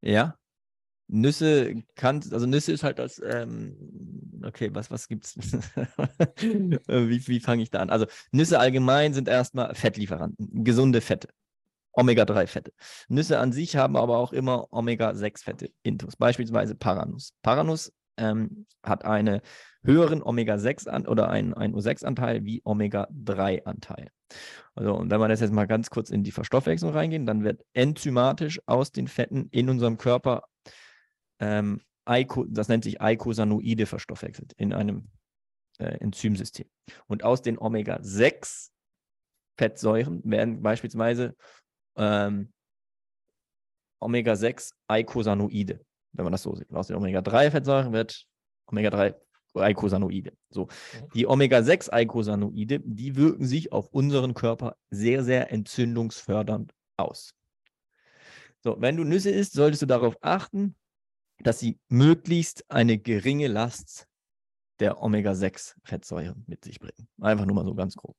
Ja. Nüsse kann, also Nüsse ist halt das, ähm, okay, was, was gibt's? wie wie fange ich da an? Also Nüsse allgemein sind erstmal Fettlieferanten, gesunde Fette. Omega-3-Fette. Nüsse an sich haben aber auch immer Omega-6-Fette intus, beispielsweise Paranuss. Paranuss ähm, hat einen höheren Omega-6 an oder einen, einen O6-Anteil wie Omega-3-Anteil. Also, und wenn wir das jetzt mal ganz kurz in die Verstoffwechslung reingehen, dann wird enzymatisch aus den Fetten in unserem Körper ähm, das nennt sich Eicosanoide verstoffwechselt in einem äh, Enzymsystem. Und aus den Omega-6 Fettsäuren werden beispielsweise ähm, Omega-6-Eicosanoide, wenn man das so sieht. Aus den Omega-3-Fettsäuren wird Omega-3 Eicosanoide. So. Mhm. Die Omega-6-Eicosanoide, die wirken sich auf unseren Körper sehr, sehr entzündungsfördernd aus. So, wenn du Nüsse isst, solltest du darauf achten, dass sie möglichst eine geringe Last der Omega-6-Fettsäuren mit sich bringen. Einfach nur mal so ganz grob.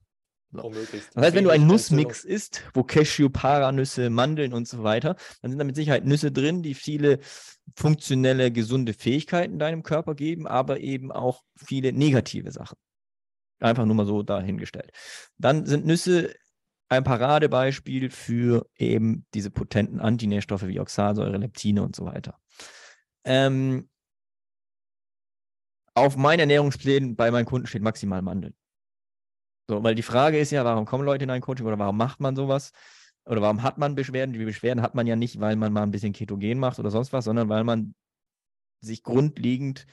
So. Das heißt, wenn du einen Nussmix isst, wo Cashew, Paranüsse, Mandeln und so weiter, dann sind da mit Sicherheit Nüsse drin, die viele funktionelle, gesunde Fähigkeiten deinem Körper geben, aber eben auch viele negative Sachen. Einfach nur mal so dahingestellt. Dann sind Nüsse ein Paradebeispiel für eben diese potenten Antinährstoffe wie Oxalsäure, Leptine und so weiter. Ähm, auf meinen Ernährungsplänen bei meinen Kunden steht maximal Mandeln. So, weil die Frage ist ja, warum kommen Leute in ein Coaching oder warum macht man sowas? Oder warum hat man Beschwerden? Die Beschwerden hat man ja nicht, weil man mal ein bisschen Ketogen macht oder sonst was, sondern weil man sich grundlegend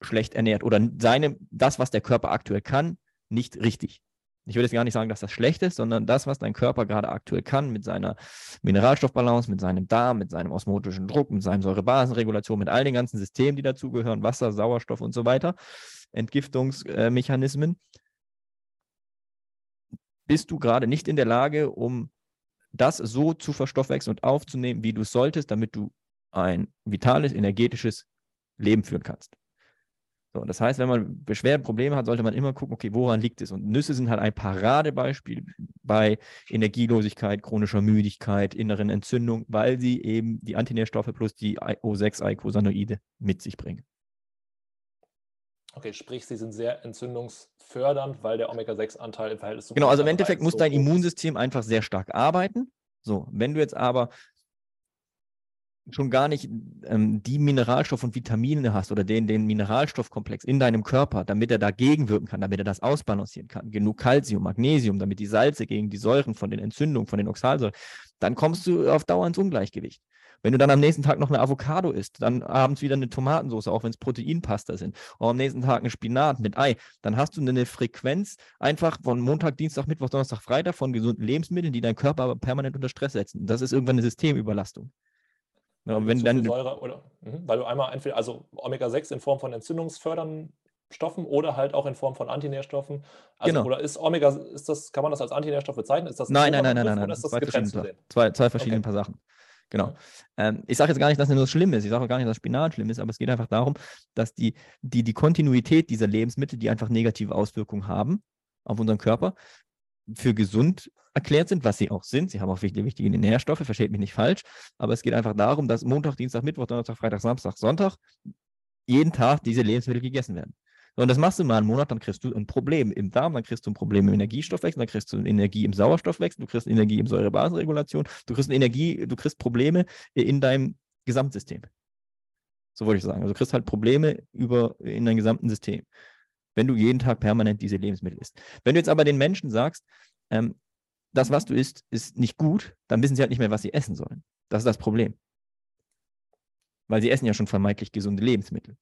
schlecht ernährt oder seine, das, was der Körper aktuell kann, nicht richtig. Ich würde jetzt gar nicht sagen, dass das schlecht ist, sondern das, was dein Körper gerade aktuell kann, mit seiner Mineralstoffbalance, mit seinem Darm, mit seinem osmotischen Druck, mit seinem Säurebasenregulation, mit all den ganzen Systemen, die dazugehören, Wasser, Sauerstoff und so weiter, Entgiftungsmechanismen, bist du gerade nicht in der Lage, um das so zu verstoffwechseln und aufzunehmen, wie du es solltest, damit du ein vitales, energetisches Leben führen kannst. So, das heißt, wenn man Beschwerden, Probleme hat, sollte man immer gucken, okay, woran liegt es? Und Nüsse sind halt ein Paradebeispiel bei Energielosigkeit, chronischer Müdigkeit, inneren Entzündung, weil sie eben die Antinährstoffe plus die O6-Eicosanoide mit sich bringen. Okay, sprich, sie sind sehr entzündungsfördernd, weil der Omega-6-Anteil im Verhältnis zu. Genau, also im Endeffekt muss so dein Immunsystem einfach sehr stark arbeiten. So, wenn du jetzt aber schon gar nicht ähm, die Mineralstoffe und Vitamine hast oder den, den Mineralstoffkomplex in deinem Körper, damit er dagegen wirken kann, damit er das ausbalancieren kann, genug Kalzium, Magnesium, damit die Salze gegen die Säuren von den Entzündungen, von den Oxalsäuren, dann kommst du auf Dauer ins Ungleichgewicht. Wenn du dann am nächsten Tag noch eine Avocado isst, dann abends wieder eine Tomatensauce, auch wenn es Proteinpasta sind, oder am nächsten Tag ein Spinat mit Ei, dann hast du eine Frequenz einfach von Montag, Dienstag, Mittwoch, Donnerstag, Freitag von gesunden Lebensmitteln, die deinen Körper aber permanent unter Stress setzen. Das ist irgendwann eine Systemüberlastung. Ja, wenn dann, Säure oder, mh, weil du einmal entweder, also Omega-6 in Form von entzündungsfördernden Stoffen oder halt auch in Form von Antinährstoffen. Also, genau. Oder ist Omega, ist das, kann man das als Antinährstoff bezeichnen? Ist das nein, nein, nein, nein, nein, nein. Zwei, verschiedene, zwei, zwei verschiedene okay. paar Sachen. Genau. Ähm, ich sage jetzt gar nicht, dass es nur schlimm ist. Ich sage auch gar nicht, dass Spinat schlimm ist, aber es geht einfach darum, dass die, die, die Kontinuität dieser Lebensmittel, die einfach negative Auswirkungen haben auf unseren Körper, für gesund erklärt sind, was sie auch sind. Sie haben auch wichtige, wichtige Nährstoffe, versteht mich nicht falsch, aber es geht einfach darum, dass Montag, Dienstag, Mittwoch, Donnerstag, Freitag, Samstag, Sonntag jeden Tag diese Lebensmittel gegessen werden. Und das machst du mal einen Monat, dann kriegst du ein Problem im Darm, dann kriegst du ein Problem im Energiestoffwechsel, dann kriegst du Energie im Sauerstoffwechsel, du kriegst Energie im Säurebasenregulation, du kriegst Energie, du kriegst Probleme in deinem Gesamtsystem. So wollte ich sagen. Also du kriegst halt Probleme über in deinem gesamten System, wenn du jeden Tag permanent diese Lebensmittel isst. Wenn du jetzt aber den Menschen sagst, ähm, das, was du isst, ist nicht gut, dann wissen sie halt nicht mehr, was sie essen sollen. Das ist das Problem. Weil sie essen ja schon vermeintlich gesunde Lebensmittel.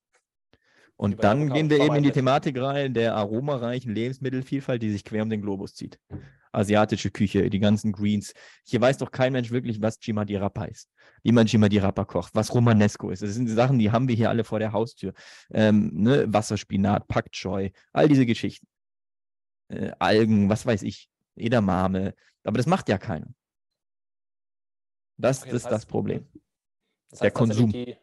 Und dann gehen wir eben in die Thematik rein der aromareichen Lebensmittelvielfalt, die sich quer um den Globus zieht. Asiatische Küche, die ganzen Greens. Hier weiß doch kein Mensch wirklich, was Chimadi Rapa ist. Wie man Chimadi Rapa kocht, was Romanesco ist. Das sind Sachen, die haben wir hier alle vor der Haustür. Ähm, ne? Wasserspinat, Pak Choi, all diese Geschichten. Äh, Algen, was weiß ich, Edamame. Aber das macht ja keiner. Das, okay, das ist das Problem. Das heißt, der Konsum. Die,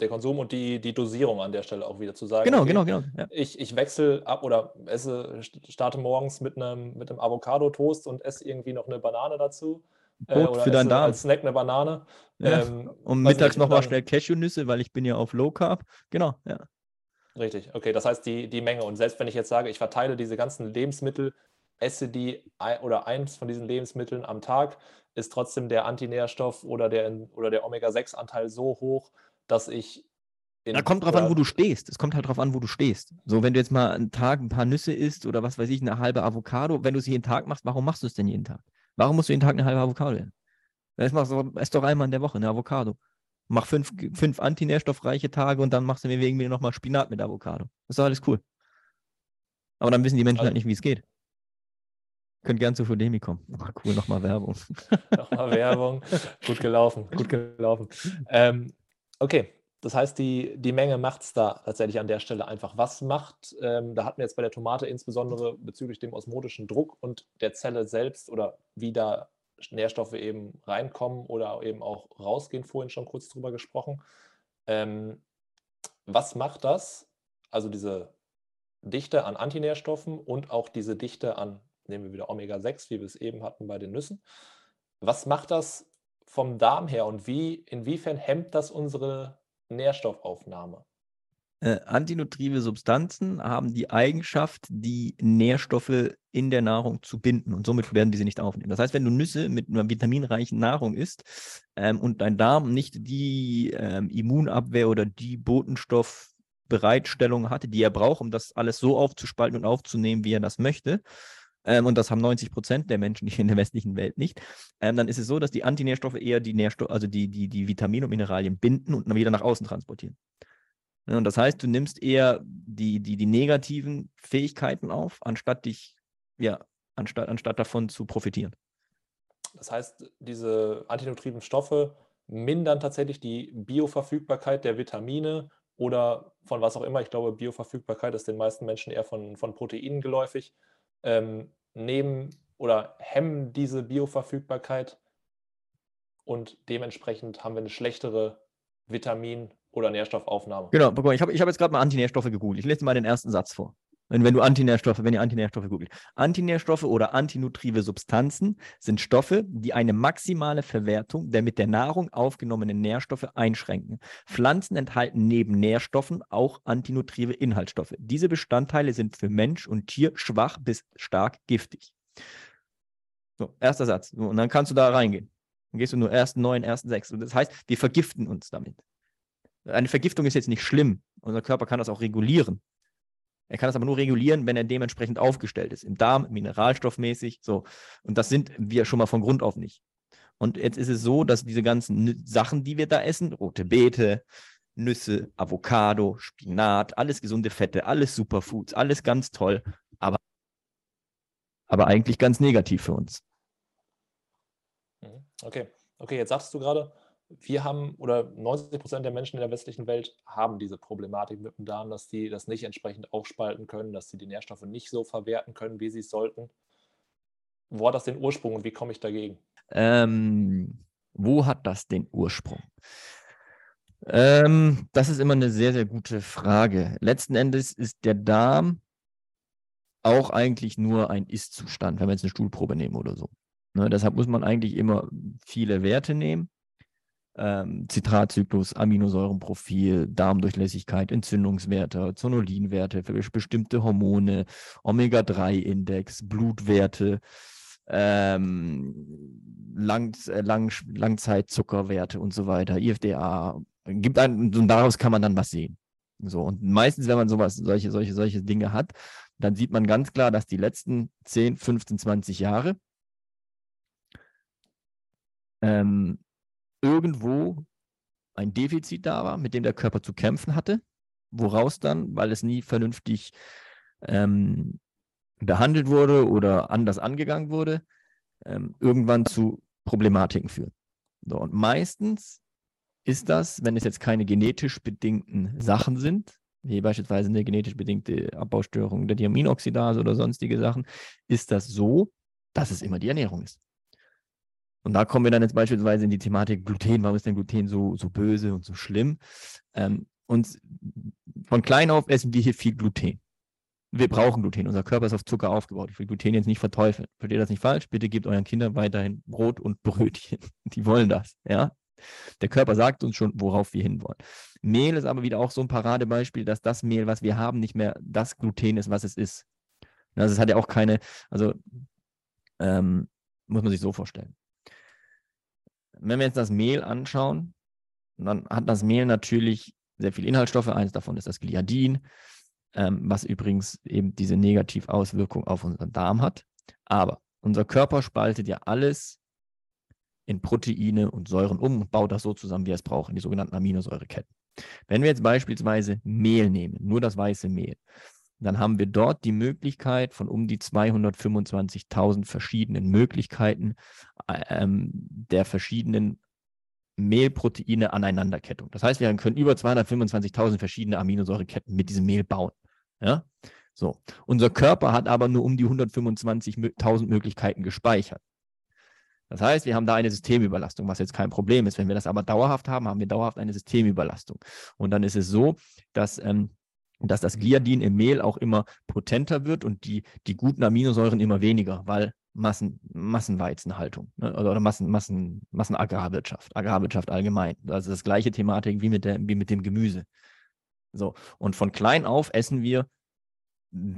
der Konsum und die, die Dosierung an der Stelle auch wieder zu sagen. Genau, okay, genau, genau. Ja. Ich, ich wechsle ab oder esse, starte morgens mit einem, mit einem Avocado-Toast und esse irgendwie noch eine Banane dazu. Äh, oder für deinen Darm. Als Snack eine Banane. Ja. Ähm, und mittags nochmal schnell Cashewnüsse, weil ich bin ja auf Low Carb. Genau, ja. Richtig, okay. Das heißt, die, die Menge. Und selbst wenn ich jetzt sage, ich verteile diese ganzen Lebensmittel, esse die oder eins von diesen Lebensmitteln am Tag, ist trotzdem der Antinährstoff oder der, oder der Omega-6-Anteil so hoch, dass ich. Da kommt drauf an, wo du stehst. Es kommt halt drauf an, wo du stehst. So, wenn du jetzt mal einen Tag ein paar Nüsse isst oder was weiß ich, eine halbe Avocado, wenn du es jeden Tag machst, warum machst du es denn jeden Tag? Warum musst du jeden Tag eine halbe Avocado essen? Ess doch einmal in der Woche eine Avocado. Mach fünf, fünf antinährstoffreiche Tage und dann machst du mir irgendwie nochmal Spinat mit Avocado. Das ist doch alles cool. Aber dann wissen die Menschen also, halt nicht, wie es geht. Könnt gern zu Fudemi kommen. Oh, cool, nochmal Werbung. nochmal Werbung. Gut gelaufen, gut gelaufen. Ähm, Okay, das heißt, die, die Menge macht es da tatsächlich an der Stelle einfach. Was macht, ähm, da hatten wir jetzt bei der Tomate insbesondere bezüglich dem osmotischen Druck und der Zelle selbst oder wie da Nährstoffe eben reinkommen oder eben auch rausgehen, vorhin schon kurz drüber gesprochen. Ähm, was macht das, also diese Dichte an Antinährstoffen und auch diese Dichte an, nehmen wir wieder Omega-6, wie wir es eben hatten bei den Nüssen, was macht das vom Darm her und wie, inwiefern hemmt das unsere Nährstoffaufnahme? Äh, antinutritive Substanzen haben die Eigenschaft, die Nährstoffe in der Nahrung zu binden und somit werden diese nicht aufnehmen. Das heißt, wenn du Nüsse mit einer vitaminreichen Nahrung isst ähm, und dein Darm nicht die ähm, Immunabwehr oder die Botenstoffbereitstellung hatte, die er braucht, um das alles so aufzuspalten und aufzunehmen, wie er das möchte, ähm, und das haben 90 Prozent der Menschen hier in der westlichen Welt nicht, ähm, dann ist es so, dass die Antinährstoffe eher die Nährstoffe, also die, die, die Vitamine und Mineralien binden und dann wieder nach außen transportieren. Ja, und das heißt, du nimmst eher die, die, die negativen Fähigkeiten auf, anstatt dich, ja, anstatt, anstatt davon zu profitieren. Das heißt, diese antinutriven Stoffe mindern tatsächlich die Bioverfügbarkeit der Vitamine oder von was auch immer. Ich glaube, Bioverfügbarkeit ist den meisten Menschen eher von, von Proteinen geläufig ähm, nehmen oder hemmen diese Bioverfügbarkeit und dementsprechend haben wir eine schlechtere Vitamin- oder Nährstoffaufnahme. Genau, ich habe ich hab jetzt gerade mal Antinährstoffe gegoogelt. Ich lese mal den ersten Satz vor. Wenn, wenn du Antinährstoffe, wenn ihr Antinährstoffe googelt. Antinährstoffe oder antinutrive Substanzen sind Stoffe, die eine maximale Verwertung der mit der Nahrung aufgenommenen Nährstoffe einschränken. Pflanzen enthalten neben Nährstoffen auch antinutrive Inhaltsstoffe. Diese Bestandteile sind für Mensch und Tier schwach bis stark giftig. So, erster Satz. Und dann kannst du da reingehen. Dann gehst du nur ersten neun, ersten sechs. Und das heißt, wir vergiften uns damit. Eine Vergiftung ist jetzt nicht schlimm. Unser Körper kann das auch regulieren. Er kann das aber nur regulieren, wenn er dementsprechend aufgestellt ist. Im Darm, mineralstoffmäßig, so. Und das sind wir schon mal von Grund auf nicht. Und jetzt ist es so, dass diese ganzen Sachen, die wir da essen, rote Beete, Nüsse, Avocado, Spinat, alles gesunde Fette, alles Superfoods, alles ganz toll, aber, aber eigentlich ganz negativ für uns. Mhm. Okay, okay, jetzt sagst du gerade, wir haben oder 90 Prozent der Menschen in der westlichen Welt haben diese Problematik mit dem Darm, dass die das nicht entsprechend aufspalten können, dass sie die Nährstoffe nicht so verwerten können, wie sie es sollten. Wo hat das den Ursprung und wie komme ich dagegen? Ähm, wo hat das den Ursprung? Ähm, das ist immer eine sehr, sehr gute Frage. Letzten Endes ist der Darm auch eigentlich nur ein Ist-Zustand, wenn wir jetzt eine Stuhlprobe nehmen oder so. Ne, deshalb muss man eigentlich immer viele Werte nehmen. Ähm, Zitratzyklus, Aminosäurenprofil, Darmdurchlässigkeit, Entzündungswerte, Zonulinwerte für bestimmte Hormone, Omega-3-Index, Blutwerte, ähm, Lang, äh, Lang, Langzeitzuckerwerte und so weiter, IFDA, gibt einen, und daraus kann man dann was sehen. So, und meistens, wenn man sowas, solche, solche, solche Dinge hat, dann sieht man ganz klar, dass die letzten 10, 15, 20 Jahre ähm, irgendwo ein Defizit da war, mit dem der Körper zu kämpfen hatte, woraus dann, weil es nie vernünftig ähm, behandelt wurde oder anders angegangen wurde, ähm, irgendwann zu Problematiken führt. So, und meistens ist das, wenn es jetzt keine genetisch bedingten Sachen sind, wie beispielsweise eine genetisch bedingte Abbaustörung der Diaminoxidase oder sonstige Sachen, ist das so, dass es immer die Ernährung ist. Und da kommen wir dann jetzt beispielsweise in die Thematik Gluten. Warum ist denn Gluten so, so böse und so schlimm? Ähm, und von klein auf essen wir hier viel Gluten wir brauchen Gluten. Unser Körper ist auf Zucker aufgebaut. Ich will Gluten jetzt nicht verteufeln. Versteht das nicht falsch? Bitte gebt euren Kindern weiterhin Brot und Brötchen. Die wollen das, ja. Der Körper sagt uns schon, worauf wir hinwollen. Mehl ist aber wieder auch so ein Paradebeispiel, dass das Mehl, was wir haben, nicht mehr das Gluten ist, was es ist. Also es hat ja auch keine, also ähm, muss man sich so vorstellen. Wenn wir jetzt das Mehl anschauen, dann hat das Mehl natürlich sehr viele Inhaltsstoffe. Eins davon ist das Gliadin ähm, was übrigens eben diese Negativauswirkung auf unseren Darm hat. Aber unser Körper spaltet ja alles in Proteine und Säuren um und baut das so zusammen, wie er es braucht, in die sogenannten Aminosäureketten. Wenn wir jetzt beispielsweise Mehl nehmen, nur das weiße Mehl, dann haben wir dort die Möglichkeit von um die 225.000 verschiedenen Möglichkeiten äh, ähm, der verschiedenen Mehlproteine Aneinanderkettung. Das heißt, wir können über 225.000 verschiedene Aminosäureketten mit diesem Mehl bauen. Ja? So. Unser Körper hat aber nur um die 125.000 Möglichkeiten gespeichert. Das heißt, wir haben da eine Systemüberlastung, was jetzt kein Problem ist. Wenn wir das aber dauerhaft haben, haben wir dauerhaft eine Systemüberlastung. Und dann ist es so, dass, ähm, dass das Gliadin im Mehl auch immer potenter wird und die, die guten Aminosäuren immer weniger, weil Massen, Massenweizenhaltung ne? oder, oder Massen, Massen, Massenagrarwirtschaft, Agrarwirtschaft allgemein. Also das gleiche Thematik wie mit, der, wie mit dem Gemüse. So, und von klein auf essen wir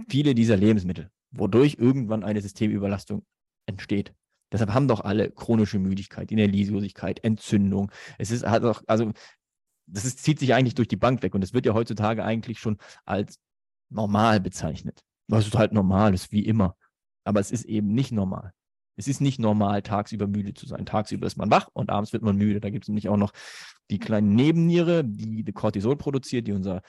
viele dieser Lebensmittel, wodurch irgendwann eine Systemüberlastung entsteht. Deshalb haben doch alle chronische Müdigkeit, Inertiosigkeit, Entzündung. Es ist halt auch, also das ist, zieht sich eigentlich durch die Bank weg und es wird ja heutzutage eigentlich schon als normal bezeichnet. Das ist halt normal, das ist wie immer. Aber es ist eben nicht normal. Es ist nicht normal, tagsüber müde zu sein. Tagsüber ist man wach und abends wird man müde. Da gibt es nämlich auch noch die kleine Nebenniere, die Cortisol produziert, die unser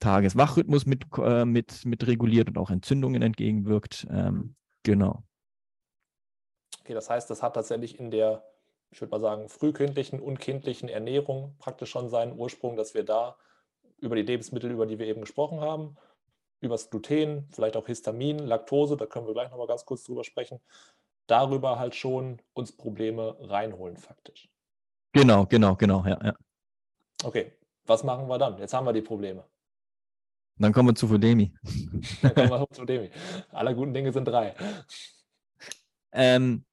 Tageswachrhythmus mit, äh, mit, mit reguliert und auch Entzündungen entgegenwirkt. Ähm, genau. Okay, das heißt, das hat tatsächlich in der, ich würde mal sagen, frühkindlichen und kindlichen Ernährung praktisch schon seinen Ursprung, dass wir da über die Lebensmittel, über die wir eben gesprochen haben, übers Gluten, vielleicht auch Histamin, Laktose, da können wir gleich nochmal ganz kurz drüber sprechen, darüber halt schon uns Probleme reinholen faktisch. Genau, genau, genau, ja, ja. Okay, was machen wir dann? Jetzt haben wir die Probleme. Dann kommen wir zu Fudemi. Dann kommen wir zu Fudemi. Aller guten Dinge sind drei. Ähm,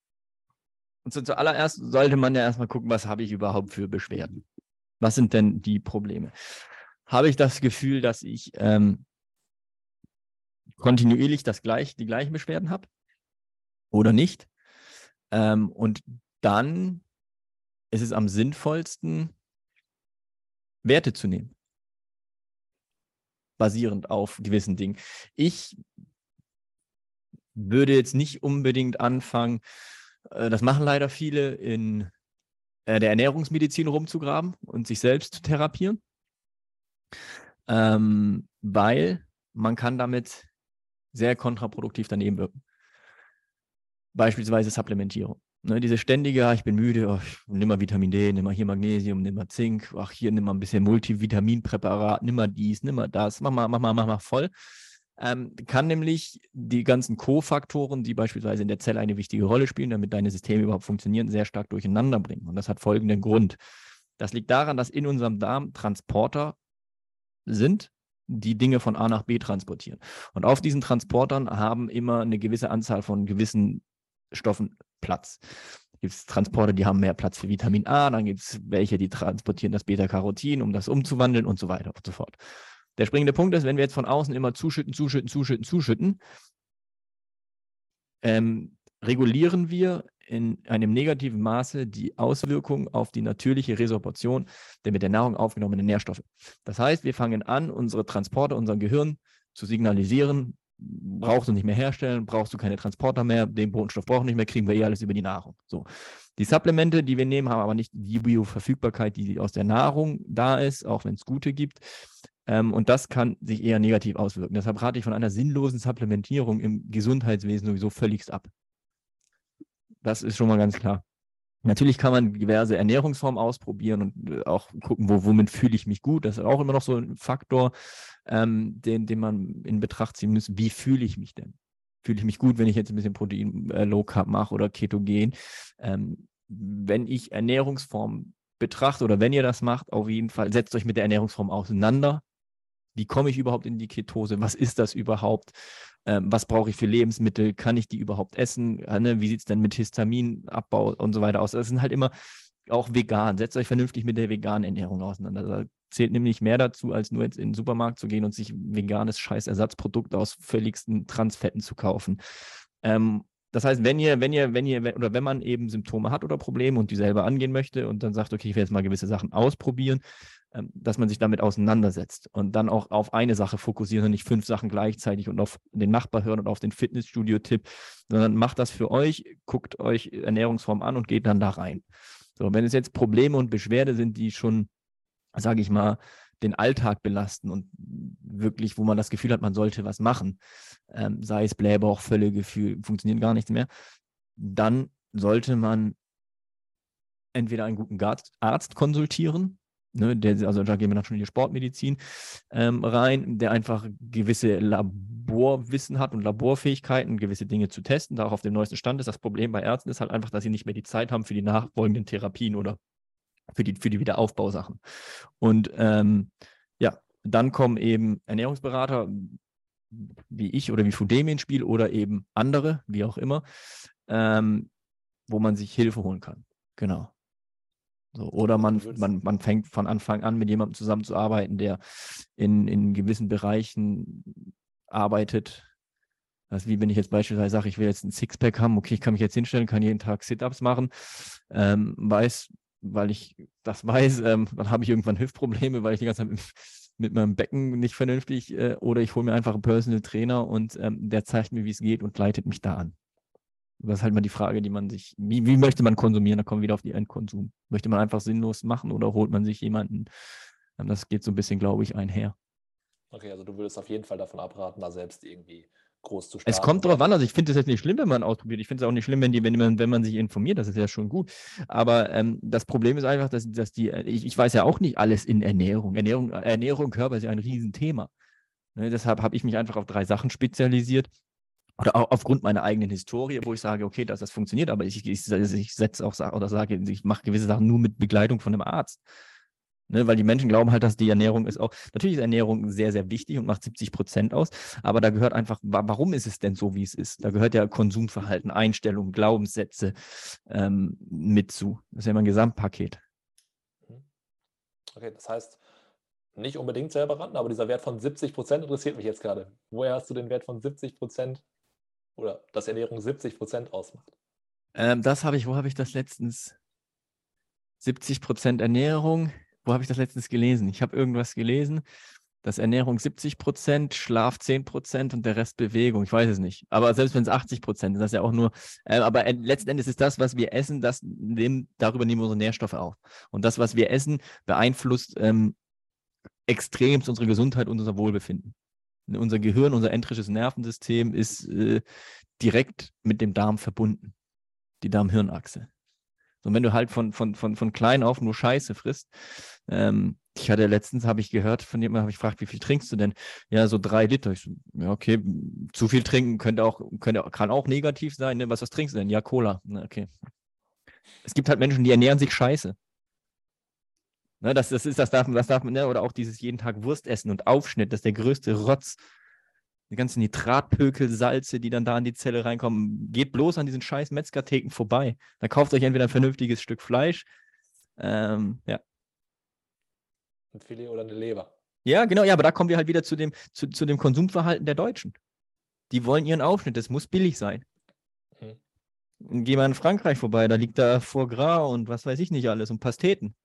und zu, zuallererst sollte man ja erstmal gucken, was habe ich überhaupt für Beschwerden? Was sind denn die Probleme? Habe ich das Gefühl, dass ich ähm, kontinuierlich das gleich, die gleichen Beschwerden habe oder nicht. Ähm, und dann ist es am sinnvollsten, Werte zu nehmen. Basierend auf gewissen Dingen. Ich würde jetzt nicht unbedingt anfangen, das machen leider viele, in äh, der Ernährungsmedizin rumzugraben und sich selbst zu therapieren. Ähm, weil man kann damit sehr kontraproduktiv daneben wirken. Beispielsweise Supplementierung. Ne, diese ständige, ah, ich bin müde, oh, nimm mal Vitamin D, nimm mal hier Magnesium, nimm mal Zink, ach hier nimm mal ein bisschen Multivitaminpräparat, nimm mal dies, nimm mal das, mach mal, mach mal, mach mal voll. Ähm, kann nämlich die ganzen Kofaktoren, die beispielsweise in der Zelle eine wichtige Rolle spielen, damit deine Systeme überhaupt funktionieren, sehr stark durcheinander bringen. Und das hat folgenden Grund. Das liegt daran, dass in unserem Darm Transporter sind, die Dinge von A nach B transportieren. Und auf diesen Transportern haben immer eine gewisse Anzahl von gewissen Stoffen Platz. Gibt es Transporter, die haben mehr Platz für Vitamin A, dann gibt es welche, die transportieren das Beta-Carotin, um das umzuwandeln und so weiter und so fort. Der springende Punkt ist, wenn wir jetzt von außen immer zuschütten, zuschütten, zuschütten, zuschütten, ähm, regulieren wir in einem negativen Maße die Auswirkungen auf die natürliche Resorption der mit der Nahrung aufgenommenen Nährstoffe. Das heißt, wir fangen an, unsere Transporter, unser Gehirn zu signalisieren, brauchst du nicht mehr herstellen, brauchst du keine Transporter mehr, den Botenstoff brauchen nicht mehr, kriegen wir eh alles über die Nahrung. So. Die Supplemente, die wir nehmen, haben aber nicht die Bioverfügbarkeit, die aus der Nahrung da ist, auch wenn es gute gibt. Ähm, und das kann sich eher negativ auswirken. Deshalb rate ich von einer sinnlosen Supplementierung im Gesundheitswesen sowieso völligst ab. Das ist schon mal ganz klar. Natürlich kann man diverse Ernährungsformen ausprobieren und äh, auch gucken, wo, womit fühle ich mich gut. Das ist auch immer noch so ein Faktor, ähm, den, den man in Betracht ziehen muss. Wie fühle ich mich denn? Fühle ich mich gut, wenn ich jetzt ein bisschen Protein äh, Low Carb mache oder Ketogen? Ähm, wenn ich Ernährungsformen betrachte oder wenn ihr das macht, auf jeden Fall setzt euch mit der Ernährungsform auseinander. Wie komme ich überhaupt in die Ketose? Was ist das überhaupt? Ähm, was brauche ich für Lebensmittel? Kann ich die überhaupt essen? Äh, ne? Wie sieht es denn mit Histaminabbau und so weiter aus? Das sind halt immer auch vegan. Setzt euch vernünftig mit der veganen Ernährung auseinander. Da zählt nämlich mehr dazu, als nur jetzt in den Supermarkt zu gehen und sich veganes Scheißersatzprodukt aus völligsten Transfetten zu kaufen. Ähm, das heißt, wenn ihr, wenn ihr, wenn ihr, oder wenn man eben Symptome hat oder Probleme und die selber angehen möchte und dann sagt, okay, ich will jetzt mal gewisse Sachen ausprobieren, ähm, dass man sich damit auseinandersetzt und dann auch auf eine Sache fokussieren und nicht fünf Sachen gleichzeitig und auf den Nachbar hören und auf den Fitnessstudio-Tipp, sondern macht das für euch, guckt euch Ernährungsform an und geht dann da rein. So, wenn es jetzt Probleme und Beschwerde sind, die schon, sage ich mal, den Alltag belasten und wirklich, wo man das Gefühl hat, man sollte was machen, ähm, sei es Blähbauch, Völlegefühl, funktioniert gar nichts mehr, dann sollte man entweder einen guten Arzt konsultieren, Ne, der, also da gehen wir dann schon in die Sportmedizin ähm, rein, der einfach gewisse Laborwissen hat und Laborfähigkeiten, gewisse Dinge zu testen, da auch auf dem neuesten Stand ist. Das Problem bei Ärzten ist halt einfach, dass sie nicht mehr die Zeit haben für die nachfolgenden Therapien oder für die, für die Wiederaufbausachen. Und ähm, ja, dann kommen eben Ernährungsberater wie ich oder wie Fudemi ins Spiel oder eben andere, wie auch immer, ähm, wo man sich Hilfe holen kann. Genau. So, oder man, man, man fängt von Anfang an mit jemandem zusammenzuarbeiten, der in, in gewissen Bereichen arbeitet. Also wie wenn ich jetzt beispielsweise sage, ich will jetzt ein Sixpack haben, okay, ich kann mich jetzt hinstellen, kann jeden Tag Sit-Ups machen, ähm, weiß, weil ich das weiß, ähm, dann habe ich irgendwann Hüftprobleme, weil ich die ganze Zeit mit, meinem Becken nicht vernünftig, äh, oder ich hole mir einfach einen Personal Trainer und ähm, der zeigt mir, wie es geht und leitet mich da an. Das ist halt mal die Frage, die man sich, wie, wie möchte man konsumieren? Da kommen wir wieder auf die Endkonsum. Möchte man einfach sinnlos machen oder holt man sich jemanden? Ähm, das geht so ein bisschen, glaube ich, einher. Okay, also du würdest auf jeden Fall davon abraten, da selbst irgendwie groß zu starten. Es kommt drauf an, also ich finde es jetzt nicht schlimm, wenn man ausprobiert. Ich finde es auch nicht schlimm, wenn, die, wenn, man, wenn man sich informiert, das ist ja schon gut. Aber ähm, das Problem ist einfach, dass, dass die, ich, ich weiß ja auch nicht alles in Ernährung. Ernährung, Ernährung, Körper ist ja ein Riesenthema. Ne, deshalb habe ich mich einfach auf drei Sachen spezialisiert oder auch aufgrund meiner eigenen Historie, wo ich sage, okay, dass das funktioniert, aber ich, ich, ich setze auch oder sage, ich mache gewisse Sachen nur mit Begleitung von einem Arzt. Ne, weil die Menschen glauben halt, dass die Ernährung ist auch, natürlich ist Ernährung sehr, sehr wichtig und macht 70 Prozent aus, aber da gehört einfach, warum ist es denn so, wie es ist? Da gehört ja Konsumverhalten, Einstellungen, Glaubenssätze ähm, mit zu. Das ist ja immer ein Gesamtpaket. Okay, das heißt, nicht unbedingt selber ran, aber dieser Wert von 70 Prozent interessiert mich jetzt gerade. Woher hast du den Wert von 70 Prozent oder dass Ernährung 70 Prozent ausmacht? Ähm, das habe ich, wo habe ich das letztens? 70 Prozent Ernährung. Wo habe ich das letztens gelesen? Ich habe irgendwas gelesen. Das Ernährung 70 Prozent, Schlaf 10 Prozent und der Rest Bewegung. Ich weiß es nicht. Aber selbst wenn es 80 Prozent ist, das ist ja auch nur. Äh, aber äh, letzten Endes ist das, was wir essen, das nehmen, darüber nehmen wir unsere Nährstoffe auf. Und das, was wir essen, beeinflusst ähm, extremst unsere Gesundheit und unser Wohlbefinden. Unser Gehirn, unser entrisches Nervensystem ist äh, direkt mit dem Darm verbunden. Die Darm-Hirn-Achse. Und wenn du halt von, von, von, von klein auf nur Scheiße frisst, ähm, ich hatte letztens, habe ich gehört, von jemandem habe ich gefragt, wie viel trinkst du denn? Ja, so drei Liter. Ich so, ja, okay, zu viel trinken könnte auch, könnte, kann auch negativ sein. Ne? Was, was trinkst du denn? Ja, Cola. Na, okay. Es gibt halt Menschen, die ernähren sich scheiße. Ne, das, das ist, das darf, das darf man, ne? oder auch dieses jeden Tag Wurst essen und Aufschnitt, das ist der größte Rotz. Die ganzen Nitratpökel, Salze, die dann da in die Zelle reinkommen. Geht bloß an diesen scheiß Metzgertheken vorbei. Dann kauft euch entweder ein vernünftiges Stück Fleisch. Ähm, ja. Ein Filet oder eine Leber. Ja, genau, ja, aber da kommen wir halt wieder zu dem, zu, zu dem Konsumverhalten der Deutschen. Die wollen ihren Aufschnitt, das muss billig sein. Hm. Geh mal in Frankreich vorbei, da liegt da Foie Gras und was weiß ich nicht alles und Pasteten.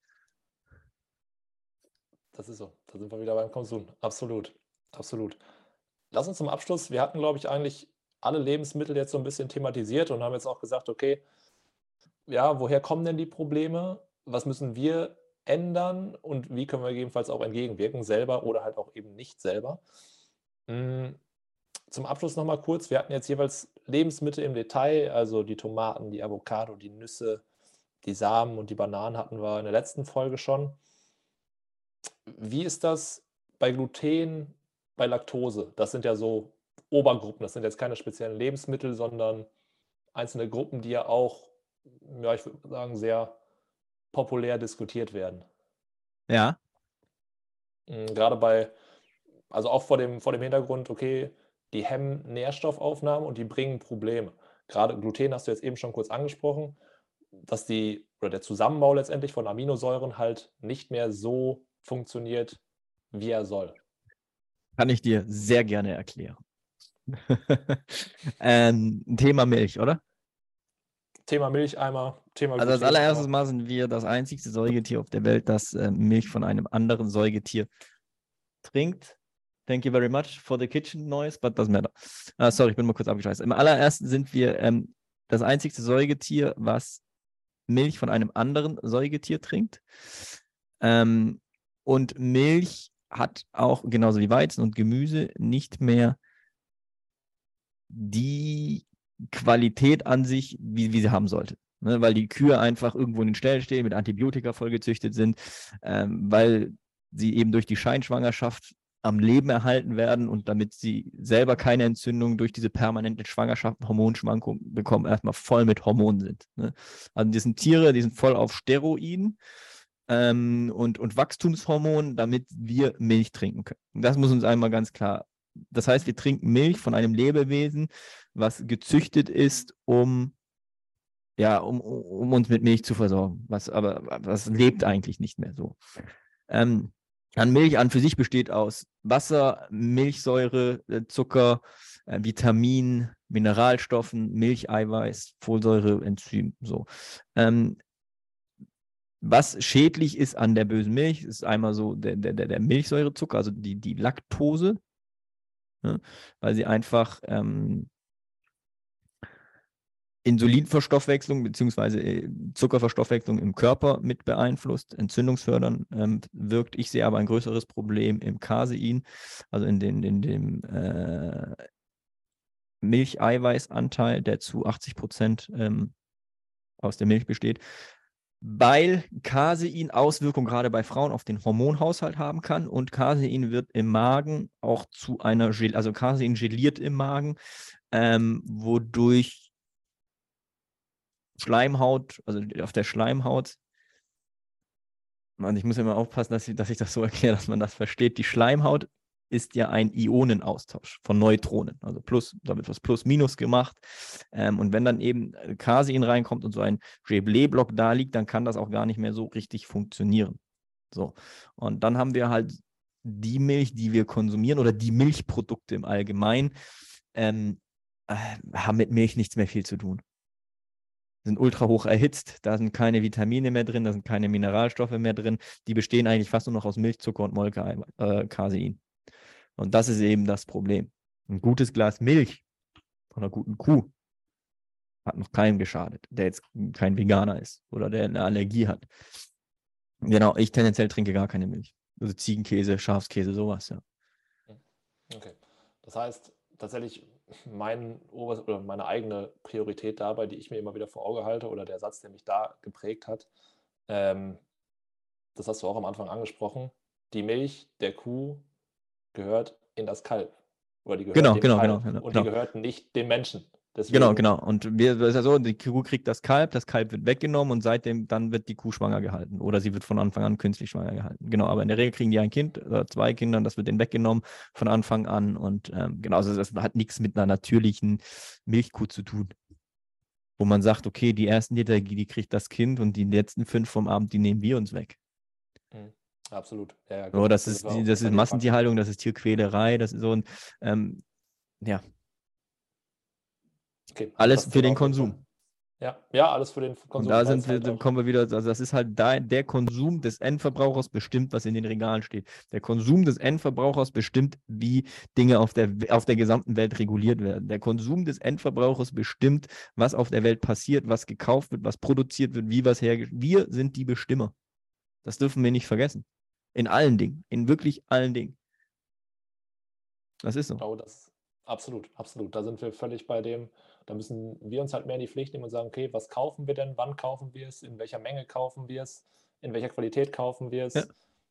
Das ist so. Da sind wir wieder beim Konsum. Absolut. Absolut. Lass uns zum Abschluss, wir hatten, glaube ich, eigentlich alle Lebensmittel jetzt so ein bisschen thematisiert und haben jetzt auch gesagt, okay, ja, woher kommen denn die Probleme? Was müssen wir ändern und wie können wir gegebenenfalls auch entgegenwirken, selber oder halt auch eben nicht selber? Hm, zum Abschluss nochmal kurz, wir hatten jetzt jeweils Lebensmittel im Detail, also die Tomaten, die Avocado, die Nüsse, die Samen und die Bananen hatten wir in der letzten Folge schon. Wie ist das bei Gluten, bei Laktose? Das sind ja so Obergruppen, das sind jetzt keine speziellen Lebensmittel, sondern einzelne Gruppen, die ja auch, ja, ich würde sagen, sehr populär diskutiert werden. Ja. Hm, gerade bei, also auch vor dem, vor dem Hintergrund, okay, die hemmen Nährstoffaufnahme und die bringen Probleme. Gerade Gluten hast du jetzt eben schon kurz angesprochen, dass die oder der Zusammenbau letztendlich von Aminosäuren halt nicht mehr so funktioniert, wie er soll. Kann ich dir sehr gerne erklären. ähm, Thema Milch, oder? Thema Milch einmal. Thema also als allererstes Mal sind wir das einzigste Säugetier auf der Welt, das äh, Milch von einem anderen Säugetier trinkt. Thank you very much for the kitchen noise, but doesn't matter. Ah, sorry, ich bin mal kurz abgeschweißt. Im allerersten sind wir ähm, das einzigste Säugetier, was Milch von einem anderen Säugetier trinkt. Ähm, und Milch hat auch, genauso wie Weizen und Gemüse, nicht mehr die Qualität an sich, wie, wie sie haben sollte. Ne? Weil die Kühe einfach irgendwo in den Ställen stehen, mit Antibiotika vollgezüchtet sind, ähm, weil sie eben durch die Scheinschwangerschaft am Leben erhalten werden und damit sie selber keine Entzündung durch diese permanente Schwangerschaft, Hormonschwankung bekommen, erstmal voll mit Hormonen sind. Ne? Also die sind Tiere, die sind voll auf Steroiden ähm, und, und Wachstumshormonen, damit wir Milch trinken können. Das muss uns einmal ganz klar. Das heißt, wir trinken Milch von einem Lebewesen, was gezüchtet ist, um ja, um, um uns mit Milch zu versorgen. Was aber was lebt eigentlich nicht mehr so. Ähm, an Milch an für sich besteht aus Wasser, Milchsäure, äh, Zucker, äh, Vitamin, Mineralstoffen, Milcheiweiß, Folsäure, Enzym. So. Ähm, was schädlich ist an der bösen Milch, ist einmal so der, der, der Milchsäurezucker, also die, die Laktose, ne? weil sie einfach ähm, Insulinverstoffwechslung bzw. Äh, Zuckerverstoffwechslung im Körper mit beeinflusst, entzündungsfördernd ähm, wirkt. Ich sehe aber ein größeres Problem im Casein, also in, den, in dem äh, Milcheiweißanteil, der zu 80 Prozent ähm, aus der Milch besteht, weil Casein Auswirkungen gerade bei Frauen auf den Hormonhaushalt haben kann und Casein wird im Magen auch zu einer, Gel also Casein geliert im Magen, ähm, wodurch Schleimhaut, also auf der Schleimhaut, man, ich muss immer aufpassen, dass ich, dass ich das so erkläre, dass man das versteht. Die Schleimhaut ist ja ein Ionenaustausch von Neutronen. Also plus, da wird was Plus-Minus gemacht. Ähm, und wenn dann eben Casein reinkommt und so ein Geblé-Block da liegt, dann kann das auch gar nicht mehr so richtig funktionieren. So. Und dann haben wir halt die Milch, die wir konsumieren oder die Milchprodukte im Allgemeinen, ähm, äh, haben mit Milch nichts mehr viel zu tun sind ultra hoch erhitzt, da sind keine Vitamine mehr drin, da sind keine Mineralstoffe mehr drin. Die bestehen eigentlich fast nur noch aus Milch, Zucker und Molke, äh, Casein. Und das ist eben das Problem. Ein gutes Glas Milch von einer guten Kuh hat noch keinem geschadet, der jetzt kein Veganer ist oder der eine Allergie hat. Genau, ich tendenziell trinke gar keine Milch. Also Ziegenkäse, Schafskäse, sowas, ja. Okay. Das heißt, tatsächlich mein oder meine eigene Priorität dabei, die ich mir immer wieder vor Auge halte, oder der Satz, der mich da geprägt hat, ähm, das hast du auch am Anfang angesprochen, die Milch der Kuh gehört in das Kalb. Oder die gehört genau, genau, Kalb genau, genau, und die genau. gehört nicht dem Menschen. Deswegen, genau, genau. Und wir, das ist ja so, die Kuh kriegt das Kalb, das Kalb wird weggenommen und seitdem dann wird die Kuh schwanger gehalten. Oder sie wird von Anfang an künstlich schwanger gehalten. Genau, aber in der Regel kriegen die ein Kind oder zwei Kinder und das wird denen weggenommen von Anfang an. Und ähm, genau, also das hat nichts mit einer natürlichen Milchkuh zu tun. Wo man sagt, okay, die ersten Liter, die kriegt das Kind und die letzten fünf vom Abend, die nehmen wir uns weg. Absolut. Ja, ja, so, das, das, ist, das ist Massentierhaltung, das ist Tierquälerei, das ist so ein, ähm, ja, Okay, alles für den Konsum. Ja, ja, alles für den Konsum. Und da sind wir, halt kommen wir wieder, also das ist halt da, der Konsum des Endverbrauchers bestimmt, was in den Regalen steht. Der Konsum des Endverbrauchers bestimmt, wie Dinge auf der, auf der gesamten Welt reguliert werden. Der Konsum des Endverbrauchers bestimmt, was auf der Welt passiert, was gekauft wird, was produziert wird, wie was hergestellt Wir sind die Bestimmer. Das dürfen wir nicht vergessen. In allen Dingen, in wirklich allen Dingen. Das ist so. Oh, das, absolut, absolut. Da sind wir völlig bei dem, da müssen wir uns halt mehr in die Pflicht nehmen und sagen, okay, was kaufen wir denn, wann kaufen wir es, in welcher Menge kaufen wir es, in welcher Qualität kaufen wir es, ja.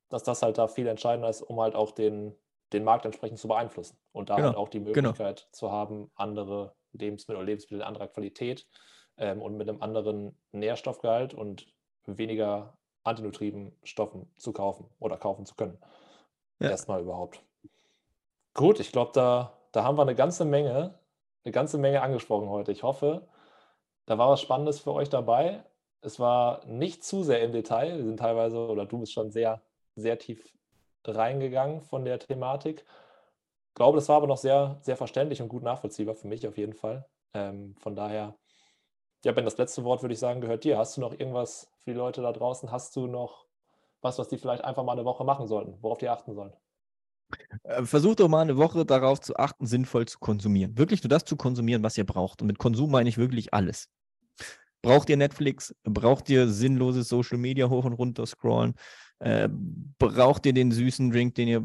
dass das halt da viel entscheidender ist, um halt auch den, den Markt entsprechend zu beeinflussen und da genau. halt auch die genau. Möglichkeit genau. zu haben, andere Lebensmittel oder Lebensmittel anderer Qualität ähm, und mit einem anderen Nährstoffgehalt und weniger antinutriven Stoffen zu kaufen oder kaufen zu können. Ja. Erstmal überhaupt. Gut, ich glaube, da, da haben wir eine ganze Menge eine ganze Menge angesprochen heute. Ich hoffe, da war was Spannendes für euch dabei. Es war nicht zu sehr im Detail. Wir sind teilweise, oder du bist schon sehr, sehr tief reingegangen von der Thematik. Ich glaube, das war aber noch sehr, sehr verständlich und gut nachvollziehbar für mich auf jeden Fall. Ähm, von daher, ja, Ben, das letzte Wort würde ich sagen, gehört dir. Hast du noch irgendwas für die Leute da draußen? Hast du noch was, was die vielleicht einfach mal eine Woche machen sollten, worauf die achten sollen? Äh, versucht doch mal eine Woche darauf zu achten, sinnvoll zu konsumieren. Wirklich nur das zu konsumieren, was ihr braucht. Und mit Konsum meine ich wirklich alles. Braucht ihr Netflix? Braucht ihr sinnloses Social Media hoch und runter scrollen? Äh, braucht ihr den süßen Drink, den ihr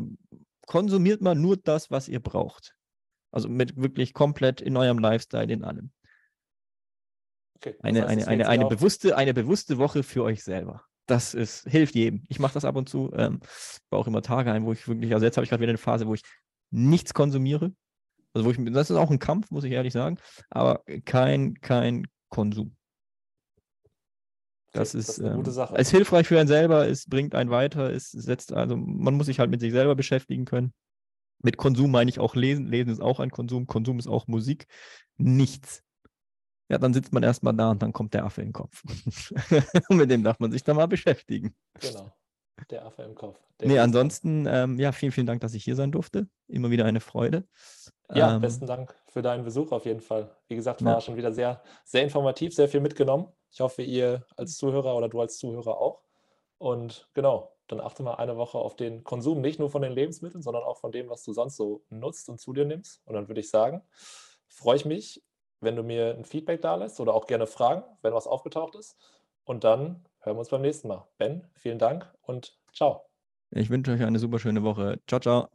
konsumiert mal nur das, was ihr braucht. Also mit wirklich komplett in eurem Lifestyle, in allem. Okay, eine, heißt, eine, eine, eine, bewusste, eine bewusste Woche für euch selber das ist, hilft jedem. Ich mache das ab und zu. Ähm, baue auch immer Tage ein, wo ich wirklich, also jetzt habe ich gerade wieder eine Phase, wo ich nichts konsumiere. Also wo ich, das ist auch ein Kampf, muss ich ehrlich sagen, aber kein, kein Konsum. Das, okay, ist, das ist, eine gute ähm, Sache. Ähm, ist hilfreich für einen selber, es bringt einen weiter, es setzt, also man muss sich halt mit sich selber beschäftigen können. Mit Konsum meine ich auch lesen. Lesen ist auch ein Konsum, Konsum ist auch Musik. Nichts ja, dann sitzt man erstmal da und dann kommt der Affe den Kopf. Mit dem darf man sich dann mal beschäftigen. Genau. Der Affe im Kopf. Der nee, ansonsten, ähm, ja, vielen, vielen Dank, dass ich hier sein durfte. Immer wieder eine Freude. Ja, ähm, besten Dank für deinen Besuch auf jeden Fall. Wie gesagt, war ja. schon wieder sehr, sehr informativ, sehr viel mitgenommen. Ich hoffe, ihr als Zuhörer oder du als Zuhörer auch. Und genau, dann achte mal eine Woche auf den Konsum, nicht nur von den Lebensmitteln, sondern auch von dem, was du sonst so nutzt und zu dir nimmst. Und dann würde ich sagen, freue ich mich wenn du mir ein Feedback da lässt oder auch gerne Fragen, wenn was aufgetaucht ist. Und dann hören wir uns beim nächsten Mal. Ben, vielen Dank und ciao. Ich wünsche euch eine super schöne Woche. Ciao, ciao.